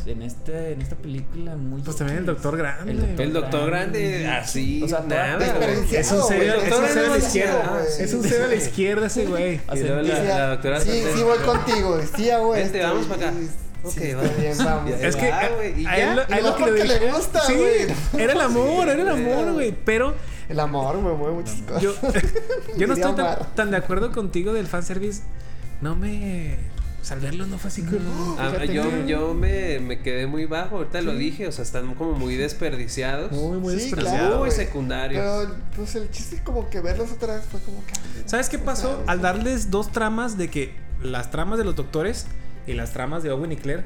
en este en esta película muy Pues también el Doctor Grande. El Doctor El doctor grande, Grande. así, O sea, nada, güey. Es un güey, es un cero a la izquierda. güey. Es un cero a la izquierda ese güey. Luego Sí, la, la doctora sí, sí, voy contigo, güey. Sí, hago Vente, esto, vamos güey. para acá. Sí, Ok, sí, está vamos. bien, vamos. Es que Ah, a, güey, y a él, lo- Y a él lo no que le porque le dije- gusta, sí, güey. era el amor, Sí, era el amor, güey. güey. Pero El amor, me mueve muchas cosas. yo, yo no estoy tan, tan de acuerdo contigo del fanservice. No me. O sea, al verlo no fue así como. Ah, fíjate yo yo me, me quedé muy bajo, ahorita lo dije, o sea, están como muy desperdiciados. Muy, muy Sí, claro, muy secundarios. Pero, pues el chiste es como que verlos otra vez fue como que. ¿Sabes qué pasó? Al darles dos tramas de que las tramas de los doctores y las tramas de Owen y Claire.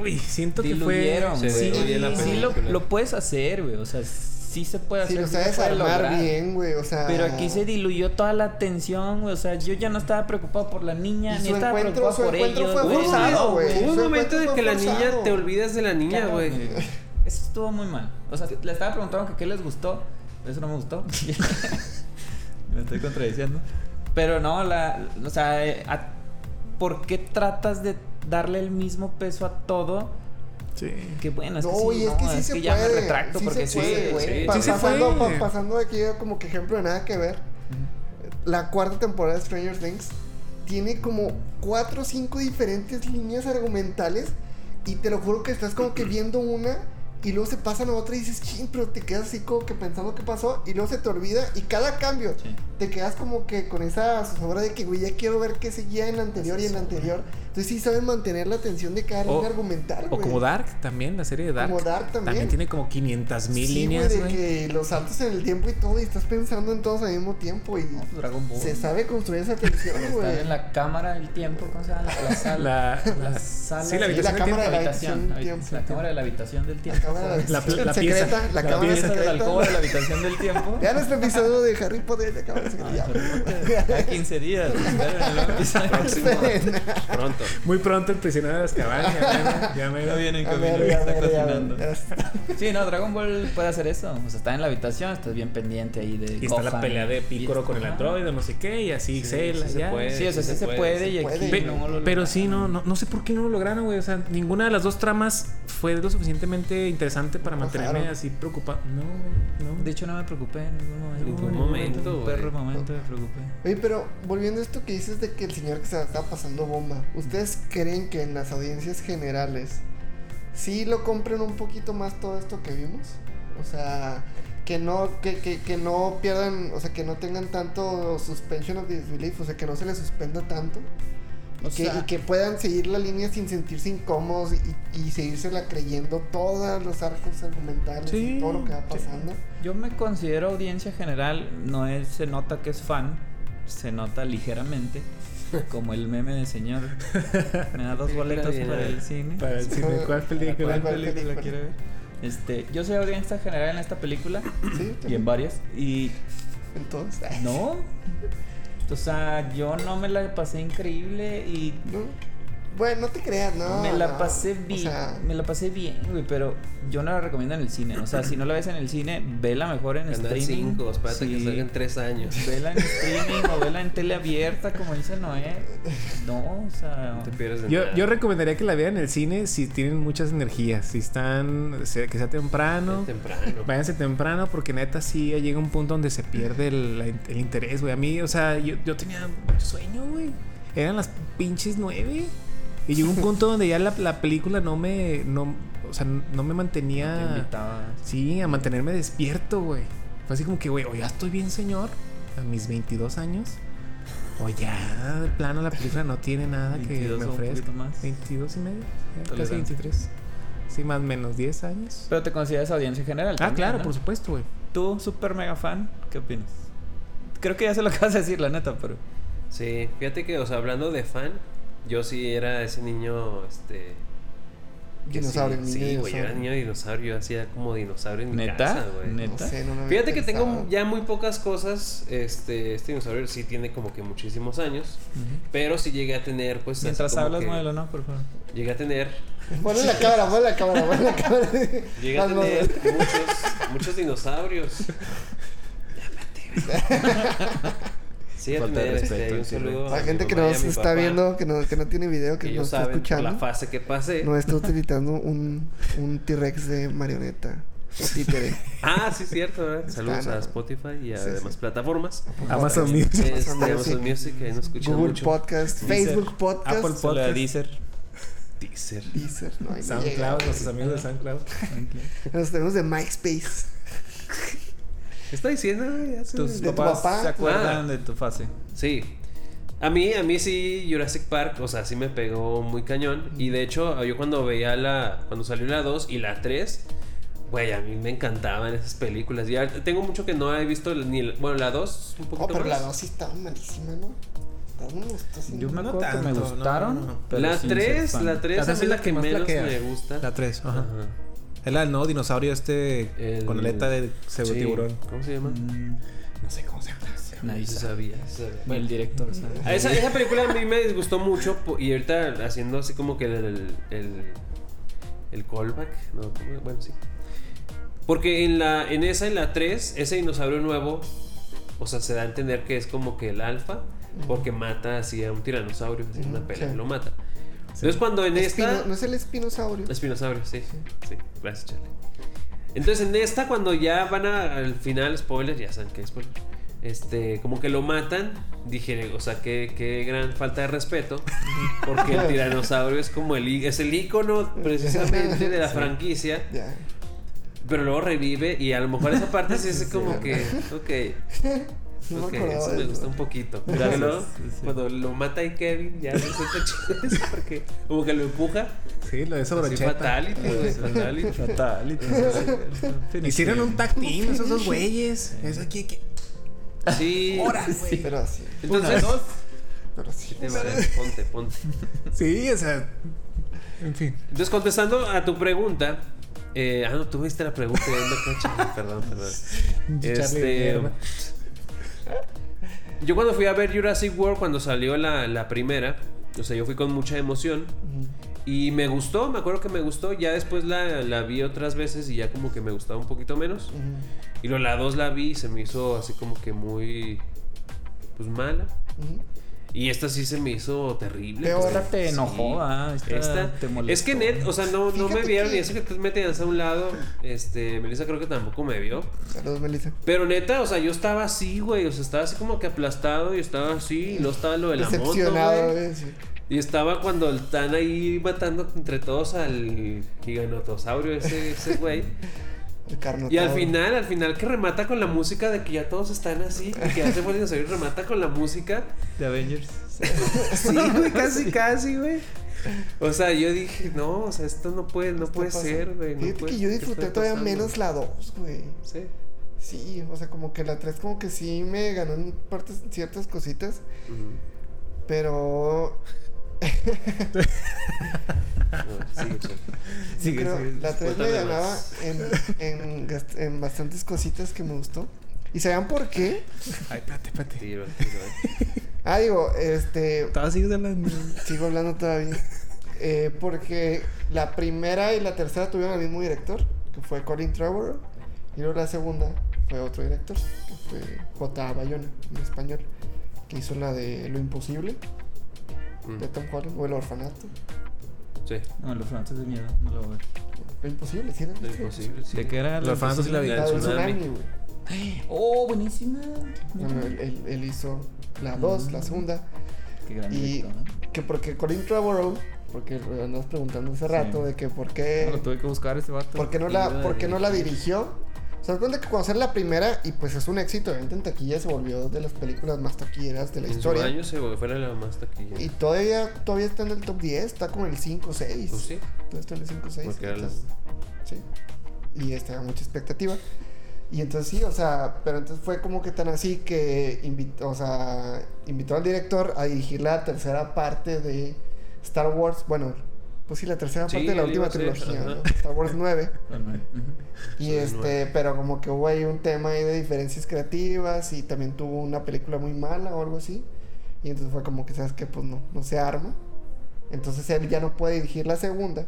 Uy, siento que fue. Diluyeron, Se güey. diluye la sí lo, lo puedes hacer, güey. O sea, sí se puede Si hacer. lo sí sabes se puede armar lograr. bien, güey. O sea. Pero aquí se diluyó toda la atención, güey. O sea, yo ya no estaba preocupado por la niña, ni estaba preocupado su por ellos. fue güey. forzado, No, güey. Hubo un Su momento de que la niña te olvidas de la niña, Claro, güey. Eso estuvo muy mal. O sea, le estaba preguntando que qué les gustó. Eso no me gustó. me estoy contradiciendo. Pero no, la, o sea, eh, a- ¿por qué tratas de darle el mismo peso a todo? Sí. Que bueno, es No, que sí, y es no, que sí se ya puede. me retracto sí porque se puede, sí, sí. Pa- Sí se pasando, puede. pa- pasando aquí como que ejemplo de nada que ver. La cuarta temporada de Stranger Things tiene como cuatro o cinco diferentes líneas argumentales. Y te lo juro que estás como que viendo una y luego se pasan a otra y dices, ching, pero te quedas así como que pensando qué pasó y luego se te olvida y cada cambio Sí. te quedas como que con esa zozobra de que, güey, ya quiero ver qué seguía en la anterior y en la anterior. Entonces sí saben mantener la atención de cada O- argumental, O güey. como Dark también, la serie de Dark. Como Dark también. tiene como 500 mil Sí, líneas, güey, que los saltos en el tiempo y todo, y estás pensando en todos al mismo tiempo y No, Dragon Ball. se sabe construir esa tensión, Estar güey. en la cámara del tiempo, ¿cómo se llama? La, la sala. La, la, sala. sí, la habitación la cámara de la habitación. la tiempo. la cámara de la habitación del tiempo. Cámara de La- la secreta, pieza. la, La cámara pieza de la alcoba de secreta. la habitación del tiempo. Vean nuestro episodio de Harry Potter de cámara Ah, secreta. Cada 15 días. pronto. Muy pronto el prisionero de. Ya, me- ya me- Ya viene en A camino, ver, ya a está a cocinando. a. Sí, no, Dragon Ball puede hacer eso. O sea, está en la habitación, estás bien pendiente ahí de. Y está la pelea de Piccolo con el androide, no sé qué, y así Sí, Cell, sí se ya. puede. Sí, o sea, sí, Sí se puede, y aquí lo pero sí, no, no, no sé por qué no lo lograron, güey. O sea, ninguna de las dos tramas fue lo suficientemente interesante para mantenerme así preocupado. No, no. De hecho, no me preocupé en ningún momento. En ningún En momento, Un güey. perro momento me preocupé. Oye, pero volviendo a esto que dices de que el señor que se estaba pasando bomba, ¿ustedes creen que en las audiencias generales sí lo compren un poquito más todo esto que vimos? O sea, que no, que, que, que no pierdan, o sea, que no tengan tanto suspension of disbelief, o sea, que no se les suspenda tanto. O que, sea- y que puedan seguir la línea sin sentirse incómodos y, y seguírsela creyendo todos los arcos argumentales Sí, y todo lo que va sí. pasando. Yo me considero audiencia general, no es, se nota que es fan, se nota ligeramente, como el meme de señor. Me da dos boletos para el cine. Para el cine, ¿cuál película? ¿Cuál ¿Cuál película película? quiere ver? Este, yo soy audiencia general en esta película Sí, y en varias. Y entonces. no, o sea, yo no me la pasé increíble y. Bueno, no te creas, no. me la no. pasé O bien, sea, me la pasé bien, güey, pero yo no la recomiendo en el cine. O sea, si no la ves en el cine, vela mejor en Canal streaming. 5, espérate que salgan 3 años. Vela en streaming o vela en tele abierta, como dice Noé. No, o sea. No te pierdes de Yo, nada. yo recomendaría que la vean en el cine si tienen muchas energías. Si están. Que sea temprano. Temprano. Váyanse temprano porque neta sí llega un punto donde se pierde el interés, güey. A mí, o sea, yo, yo tenía mucho sueño, güey. Eran las pinches nueve. Y llegó un punto donde ya la, la película no me... No, o sea, no me Te mantenía... invitaba. Sí, a mantenerme despierto, güey. Fue así como que, güey, o ya estoy bien, señor, a mis 22 años. O ya, de plano, la película no tiene nada que 22 me ofrezca. más. 22 y medio, ya, casi Tolerancia. 23. Sí, más o menos 10 años. Pero te consideras audiencia general. Ah, también, claro, ¿no? por supuesto, güey. Tú, super mega fan, ¿qué opinas? Creo que ya sé lo que vas a decir, la neta, pero. Sí, fíjate que, o sea, hablando de fan, yo sí era ese niño, este... Dinosaurio, sí, niño Sí, güey, yo era dinosaurio. niño dinosaurio, yo hacía como dinosaurio en mi ¿Neta? casa, güey. No ¿Neta? sé, no me Fíjate que tengo ya muy pocas cosas. Este, este dinosaurio sí tiene como que muchísimos años. Pero sí llegué a tener, pues. Mientras hablas, muévelo, ¿no? Por favor. Llegué a tener. Ponle la cámara, ponle la cámara, ponle la cámara. Llegué a tener muchos, muchos dinosaurios. Sí, a Falta de tener, este, respeto, un sí, saludo. Hay a gente que nos está papá, viendo, que no, que no tiene video, que Que nos está saben escuchando. la fase que pasé. No está utilizando un, un T-Rex de marioneta. O títere. Ah, sí, cierto, ¿verdad? Saludos a. Spotify y a Sí, demás sí. plataformas. Amazon Music. Este, Amazon Music, ahí nos escuchan Google mucho. Podcast, Deezer, Facebook Podcast, Apple Podcast. Deezer. Deezer. Deezer, no, no SoundCloud, nuestros amigos de SoundCloud. Nos tenemos de MySpace. ¿Qué está diciendo, güey? Tus De tu papás papá. se acuerdan Ah. de tu fase. Sí. A mí, a mí sí, Jurassic Park, o sea, sí me pegó muy cañón. Y de hecho, yo cuando veía la. Cuando salió la 2 y la 3, güey, a mí me encantaban esas películas. Ya tengo mucho que no he visto ni. la- Bueno, la 2, un poquito Oh, pero más. la dosis estaba malísima, ¿no? No sí. Yo me No acuerdo que me tanto, no, gustaron. no, no. pero la sin ser 3, fan. la 3 La a tres mí es la que menos me gusta. La 3, ajá. Ajá. Es la del nuevo dinosaurio este El- con aleta de pseudo Sí, tiburón. ¿Cómo se llama? Mm, No sé cómo se llama. Nadie sabe. sabía, sabía. Bueno, el director sabe. A Esa, esa película a mí me disgustó mucho y ahorita haciendo así como que el, el, el callback, ¿no? ¿Cómo? Bueno, sí. Porque en, la, en esa, en la 3, ese dinosaurio nuevo, o sea, se da a entender que es como que el alfa, porque mata así a un tiranosaurio, así una pelea, sí. lo mata. Entonces cuando en Espino- esta... ¿No es el espinosaurio? Espinosaurio, sí. Sí, gracias, Charlie. Entonces, en esta, cuando ya van a- al final, spoiler, ya saben que es spoiler. Este, como que lo matan, dije, o sea, qué, qué gran falta de respeto. Porque el tiranosaurio es como el, es el icono precisamente de la Sí. franquicia. Ya. Pero luego revive y a lo mejor esa parte sí es como que, ok, No me eso me eso. gusta un poquito. Gracias, luego, sí, sí. cuando lo mata ahí Kevin, ya no siento chido eso porque como que lo empuja. Sí, lo de esa Así brocheta. fatality, güey, fatality. Fatality. Hicieron un tag team esos dos güeyes. Eso aquí, que... Sí. Sí. Pero así. Entonces, Pero sí. te vale, ponte, ponte. Sí, o sea. En fin. Entonces, contestando a tu pregunta. eh, ah, no, tú viste la pregunta. perdón, perdón. Este. Yo cuando fui a ver Jurassic World, cuando salió la, la primera, o sea, yo fui con mucha emoción. Y me gustó, me acuerdo que me gustó. Ya después la, la vi otras veces y ya como que me gustaba un poquito menos. Y luego la 2 la vi y se me hizo así como que muy. Pues mala. Y esta sí se me hizo terrible. Peor. pues. Te enojó, ah, esta, Esta- te molestó. es que net, o sea, no, no me vieron que- y eso que tú me tenías a un lado. Este, Melissa creo que tampoco me vio. Saludos, Melissa. Pero neta, o sea, yo estaba así, güey. O sea, estaba así como que aplastado y estaba así. Y luego estaba lo de la moto, güey. güey. sí. Y estaba cuando están ahí matando entre todos al giganotosaurio ese, ese güey. El carnotado. Y al final, al final que remata con la música de que ya todos están así, y que ya se vuelven a salir, remata con la música. De Avengers. Sí, güey, casi, casi, güey. O sea, yo dije, no, o sea, esto no puede, no puede ser, güey. no Fíjate puede- que yo ¿qué disfruté todavía pasando? menos la 2, güey. Sí. Sí, o sea, como que la 3 como que sí me ganó en partes ciertas cositas, pero sigue, Sigue, creo sigue. la 3 me Cuéntame ganaba en, en, en bastantes cositas que me gustó. ¿Y saben por qué? Ay, espérate, espérate. Tiro, tiro, eh. Ah, digo, este, Estaba así de la. sigo hablando todavía. Eh, porque la primera y la tercera tuvieron el mismo director, que fue Colin Trevorrow. Y luego la segunda fue otro director, que fue J. Bayona, en español, que hizo la de Lo Imposible, Mm, de Tom Holland, o El Orfanato. Sí, No, los franceses de miedo, no lo voy a ver. Lo Imposible, ¿sí? era? lo imposible. sí. ¿De qué era? Los orfanatos sí la vi. La del tsunami. tsunami, güey. Oh, buenísima. Bueno, él, él- él hizo la 2, la Mm. segunda. Qué gran Y director, ¿no? que porque Colin Trevorrow, porque andas preguntando hace rato Sí. de que por No, qué, lo tuve que buscar este vato. por qué no la, por qué no la dirigió. Se da cuenta que cuando sale la primera, y pues es un éxito, obviamente en taquilla se volvió de las películas más taquilleras de la En historia. año se fuera la más taquilla. Y todavía, todavía está en el top 10, está como en el 5 o 6. Pues sí, Todavía está en el 5 o 6. porque entonces, Sí. Y este, mucha expectativa. Y entonces sí, o sea, pero entonces fue como que tan así que invitó, o sea, invitó al director a dirigir la tercera parte de Star Wars. Bueno, pues sí, la tercera Sí, parte de la última trilogía. ¿no? Star Wars 9. Bueno, ujú. Y este, pero como que hubo ahí un tema ahí de diferencias creativas y también tuvo una película muy mala o algo así. Y entonces fue como que, ¿sabes qué? Pues no, no se arma. Entonces él ya no puede dirigir la segunda,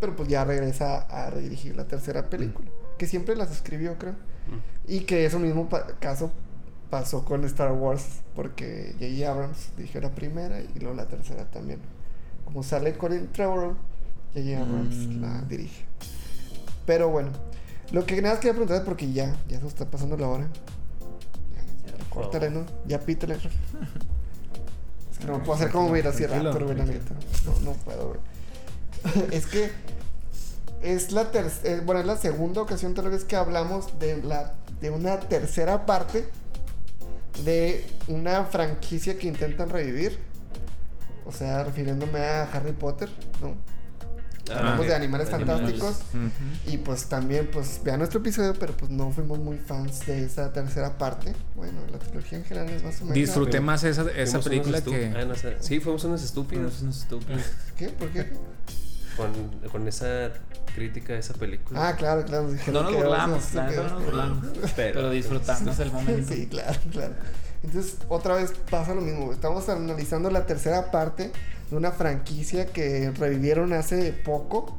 pero pues ya regresa a redirigir la tercera película, que siempre las escribió, creo. Mm. Y que es un mismo pa- caso pasó con Star Wars, porque J.J. Abrams dije la primera y luego la tercera también. Como sale Colin Trevorrow, J.J. Abrams Mm. la dirige. Pero bueno, lo que nada más quería preguntar es porque ya, ya se está pasando la hora. Ya, ya, córtale, ¿no? Ya pítale. Es que no puedo hacer como Velociraptor, Tranquilo, güey, la neta. No, no puedo, güey. es que es la tercera, bueno, es la segunda ocasión tal vez que hablamos de la de una tercera parte de una franquicia que intentan revivir. O sea, refiriéndome a Harry Potter, ¿no? Hablamos de animales fantásticos. Y pues también, pues vean nuestro episodio, pero pues no fuimos muy fans de esa tercera parte. Bueno, la trilogía en general es más o menos. Disfruté más esa, esa película que. Ah, no. Sí, fuimos unos estúpidos. ¿Qué? ¿Por qué? con, con esa crítica de esa película. Ah, claro, claro. nos No nos que burlamos, neta no nos burlamos. Pero disfrutamos el momento. Sí, claro, claro. Entonces, otra vez pasa lo mismo. Estamos analizando la tercera parte de una franquicia que revivieron hace poco.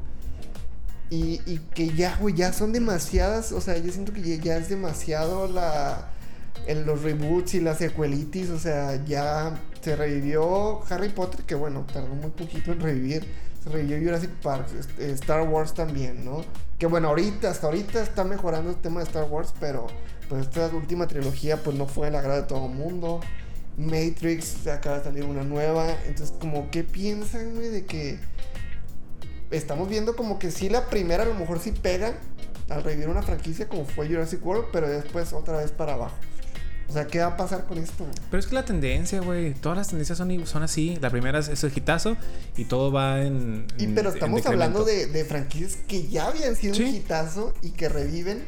Y, que ya, güey, ya son demasiadas. O sea, yo siento que ya, ya es demasiado la. En los reboots y las secuelitis. O sea, ya se revivió Harry Potter, que bueno, tardó muy poquito en revivir. Se revivió Jurassic Park, este, Star Wars también, ¿no? Que bueno, ahorita, hasta ahorita está mejorando el tema de Star Wars, pero pues esta última trilogía pues no fue el agrado de todo el mundo. Matrix acaba de salir una nueva. Entonces, como, ¿qué piensan, güey? De que estamos viendo como que sí la primera a lo mejor sí pega al revivir una franquicia como fue Jurassic World, pero después otra vez para abajo. O sea, ¿qué va a pasar con esto? güey? Pero es que la tendencia, güey. Todas las tendencias son, son así. La primera es, es el hitazo y todo va en. Y pero estamos hablando de, de franquicias que ya habían sido un Sí. hitazo y que reviven.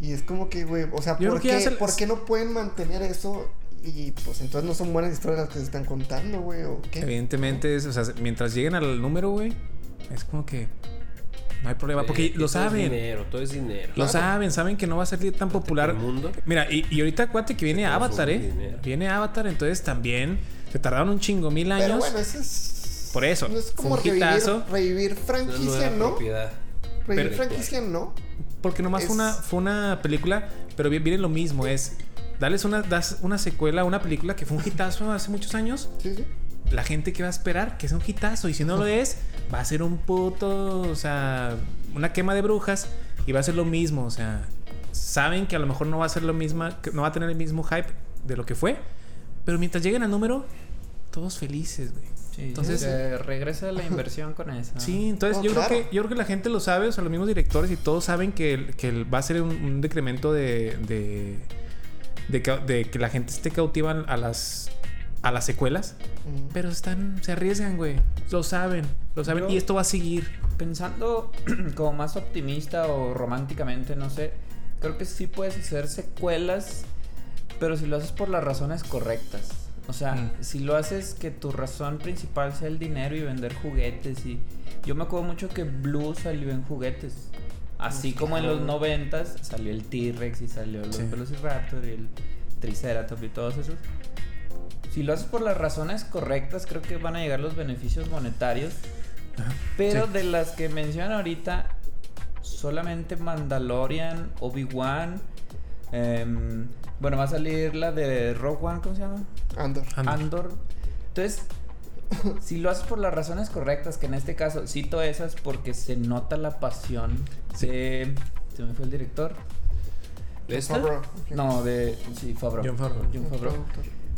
Y es como que, güey, o sea, ¿por qué, se- por qué no pueden mantener eso? Y pues entonces no son buenas historias las que se están contando, güey, o qué. Evidentemente, es, o sea, mientras lleguen al número, güey, es como que. No hay problema. Porque Eh, lo todo es saben. dinero, todo es dinero. Lo Claro. saben, saben que no va a ser tan popular. El mundo. Mira, y, y ahorita acuérdate que viene Avatar, ¿eh? dinero. Viene Avatar, entonces también se tardaron un chingo, mil años. Pero bueno, eso es. Por eso, No es como revivir, franquicia, ¿no? propiedad. Revivir Pero- franquicia, ¿no? Porque nomás Es- fue, una, fue una película, pero vi- viene lo mismo, es darles una, das una secuela a una película que fue un hitazo hace muchos años. Sí, sí. La gente que va a esperar que sea un hitazo, y si no lo es, va a ser un puto, o sea, una quema de brujas, y va a ser lo mismo, o sea, saben que a lo mejor no va a ser lo mismo, que no va a tener el mismo hype de lo que fue, pero mientras lleguen al número, todos felices, güey. Sí, Entonces- se regresa la inversión con eso. Sí, entonces No, yo, claro. creo que, yo creo que la gente lo sabe, o sea, los mismos directores y todos saben que, que va a ser un, un decremento de, de, de, que la gente esté cautiva a las, a las secuelas, Mm. pero están, se arriesgan, güey. Lo saben, lo saben Yo- y esto va a seguir. Pensando como más optimista o románticamente, no sé. Creo que sí puedes hacer secuelas, pero si lo haces por las razones correctas. O sea, Mm. si lo haces que tu razón principal sea el dinero y vender juguetes y... Yo me acuerdo mucho que Blue salió en juguetes. Así como en los noventas salió el T-Rex y salió los Sí. Velociraptor y el Triceratops y todos esos. Si lo haces por las razones correctas, creo que van a llegar los beneficios monetarios. Pero Sí. de las que mencionan ahorita, solamente Mandalorian, Obi-Wan. Em, bueno, va a salir la de Rogue One, ¿cómo se llama? Andor. Andor. Andor. Entonces, si lo haces por las razones correctas, que en este caso cito esas porque se nota la pasión Sí. de. Se me fue el director. ¿De esta? Favreau. No, de. Sí, Favreau. John Favreau. John Favreau.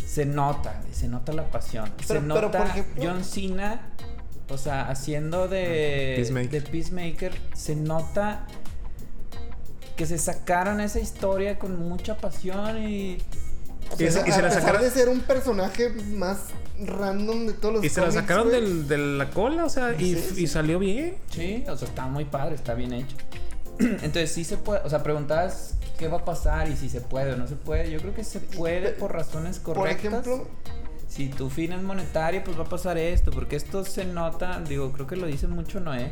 Se nota, se nota la pasión. se pero, nota por ejemplo- John Cena, o sea, haciendo de Peacemaker. de Peacemaker, se nota que se sacaron esa historia con mucha pasión y O Y se- y se a la pesar sacaron- de ser un personaje más random de todos los Y se la sacaron del- de la cola, o sea, y, Sí, sí. y salió bien. sí, o sea, está muy padre, está bien hecho. Entonces sí se puede, o sea, preguntabas qué va a pasar y si se puede o no se puede. Yo creo que se puede por razones Por correctas. ejemplo, si tu fin es monetario, pues va a pasar esto, porque esto se nota, digo, creo que lo dice mucho Noé,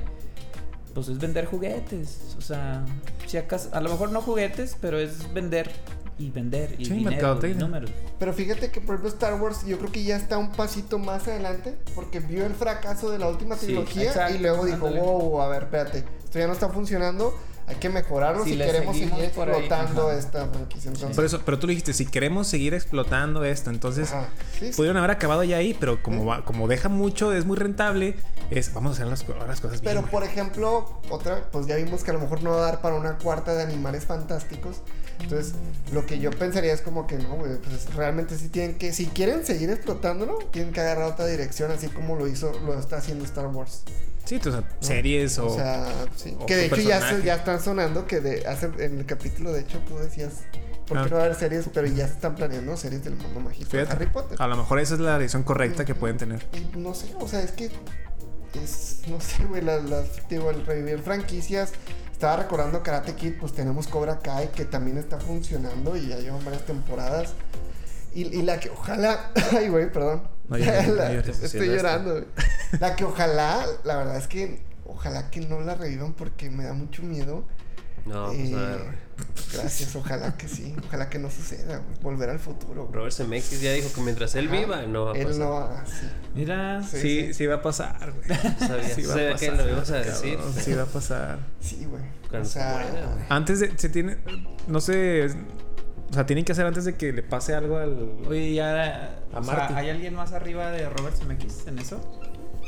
pues es vender juguetes, o sea, si acaso, a lo mejor no juguetes, pero es vender y vender y Sí, dinero, y números. pero fíjate que por ejemplo Star Wars yo creo que ya está un pasito más adelante porque vio el fracaso de la última Sí, trilogía exacto, y luego dijo, ándale. wow, a ver, espérate, esto ya no está funcionando, hay que mejorarlo Si si, queremos seguir ahí, explotando ajá. esta franquicia. Entonces, Por eso, pero tú dijiste, si queremos seguir explotando esto, entonces ajá, sí, sí. pudieron haber acabado ya ahí, pero como va- como deja mucho, es muy rentable, es vamos a hacer las, las cosas bien. Pero por ejemplo, otra, pues ya vimos que a lo mejor no va a dar para una cuarta de animales fantásticos. Entonces, lo que yo pensaría es como que no, güey, pues realmente sí tienen que, si quieren seguir explotándolo, tienen que agarrar otra dirección, así como lo hizo, lo está haciendo Star Wars. Sí, o sea, series o... O sea, sí. o Que de hecho ya, personaje. ya están sonando que de hace, en el capítulo, de hecho, tú decías, ¿por qué Ah. no va a haber series? Pero ya se están planeando series del mundo mágico de Harry Potter. a lo mejor esa es la dirección correcta que pueden tener. Y no sé, o sea, es que es, no sé, güey, las, las, digo, el revivir franquicias. Estaba recordando Karate Kid, pues tenemos Cobra Kai que también está funcionando y ya llevan varias temporadas. Y, y la que ojalá, ay güey, perdón. No llores, no La- llores, estoy llorando, güey. La que ojalá, la verdad es que ojalá que no la revivan porque me da mucho miedo. No, pues Eh, nada, güey. Gracias, ojalá que sí, ojalá que no suceda, güey. Volver al futuro. güey. Robert Zemeckis ya dijo que mientras él Ajá. viva, no va a Él pasar. no va, sí. Mira, Sí, Sí, sí. sí, va a pasar, güey. Sabía, Sí va a sabía que pasar, lo ibas a decir. cabrón, Sí va a pasar. Sí, güey. O sea, güey. Antes de... Se tiene... No sé... O sea, tienen que hacer antes de que le pase algo al... oye, ya. A o sea. ¿hay alguien más arriba de Robert Zemeckis en eso?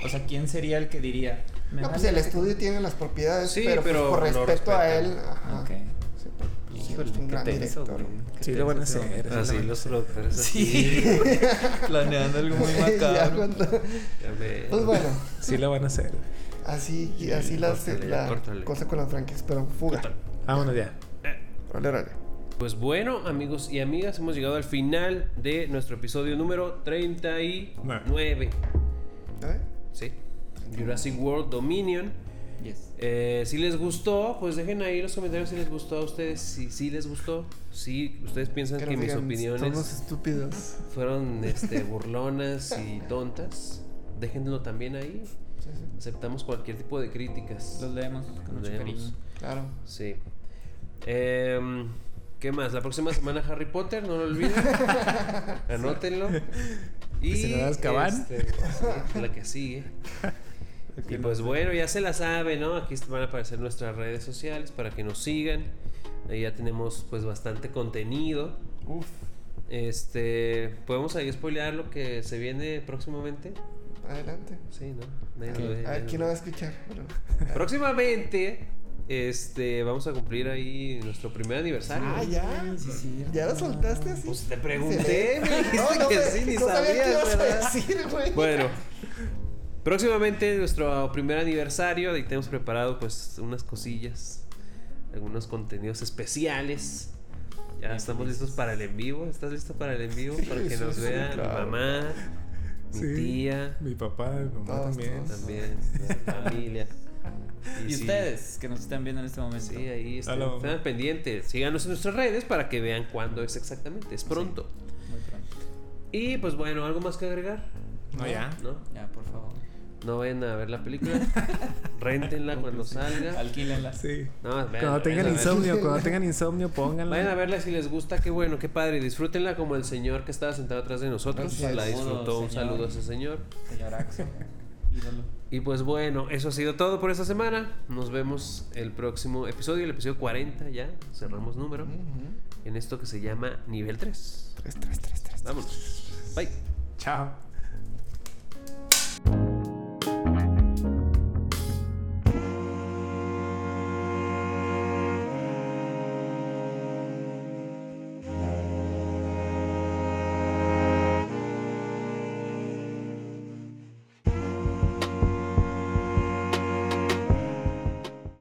O sea, ¿quién sería el que diría? "Me No, pues el estudio tiene las propiedades, Sí, pero, pues, pero por respeto a él, ajá. Ok. Sí, pues, sí, Híjole, es un gran tenso, director. Sí, lo van a hacer. Así los productores así. Sí. Planeando algo muy Ya macabro. cuando- Ya. Pues bueno, Sí lo van a hacer. así, así la, Córtale, ya, la córtale. cosa con las franquicias, pero fuga. Vámonos ya. Órale, órale. Pues bueno, amigos y amigas, hemos llegado al final de nuestro episodio número 39. ¿Eh? Sí. Jurassic World Dominion. Yes. Eh, si les gustó, pues dejen ahí en los comentarios si les gustó a ustedes. Si sí les gustó, si ustedes piensan que, mis opiniones estúpidos. fueron este, burlonas y tontas, déjenlo tambibién ahí. Sí, sí, Aceptamos cualquier tipo de críticas. Los leemos con Los mucho leemos. cariño. claro. Sí. Em, ¿Qué más? La próxima semana Harry Potter, no lo olviden. Anótenlo. Y este, la que sigue. Y pues bueno, ya se la sabe, ¿no? Aquí van a aparecer nuestras redes sociales para que nos sigan. Ahí ya tenemos pues bastante contenido. Uf, Este, podemos ahí spoilear lo que se viene próximamente. adelante. Sí, ¿no? Nadie lo ve, ver, nadie lo ¿quién ve. no va a escuchar? Pero- Próximamente, este, vamos a cumplir ahí nuestro primer aniversario. Ah, ya. Sí, sí. ¿Ya lo soltaste así? Pues te pregunté, me dijiste No, no que sí, ni no sabía qué decir, güey. Bueno, próximamente nuestro primer aniversario, ahí tenemos preparado pues unas cosillas, algunos contenidos especiales. Ya Bien estamos felices. listos para el en vivo. ¿Estás listo para el en vivo? Para que Sí, nos sí, vea claro. mi mamá, mi Sí. tía, Mi papá, mi mamá Todos, también. todos. también, mi familia. Y sí, ustedes que nos están viendo en este momento. Sí, ahí estén, Hola, mamá. estén al pendiente. Síganos en nuestras redes para que vean cuándo es exactamente. Es pronto. Muy pronto. Y pues bueno, ¿algo más que agregar? No, ya. ¿No? Ya, por favor. No vayan a ver la película. Réntenla cuando salga. Alquílenla. Sí. No, vayan- Cuando tengan insomnio, cuando tengan insomnio, pónganla. Vayan a verla si les gusta, qué bueno, qué padre. Disfrútenla como el señor que estaba sentado atrás de nosotros. Es. La disfrutó. Un saludo a ese señor. Señor Axo. Ídolo. Y pues bueno, eso ha sido todo por esta semana. Nos vemos el próximo episodio, el episodio 40 ya, cerramos número, en esto que se llama nivel 3. 3, 3, 3, 3. Vámonos. Bye. Chao.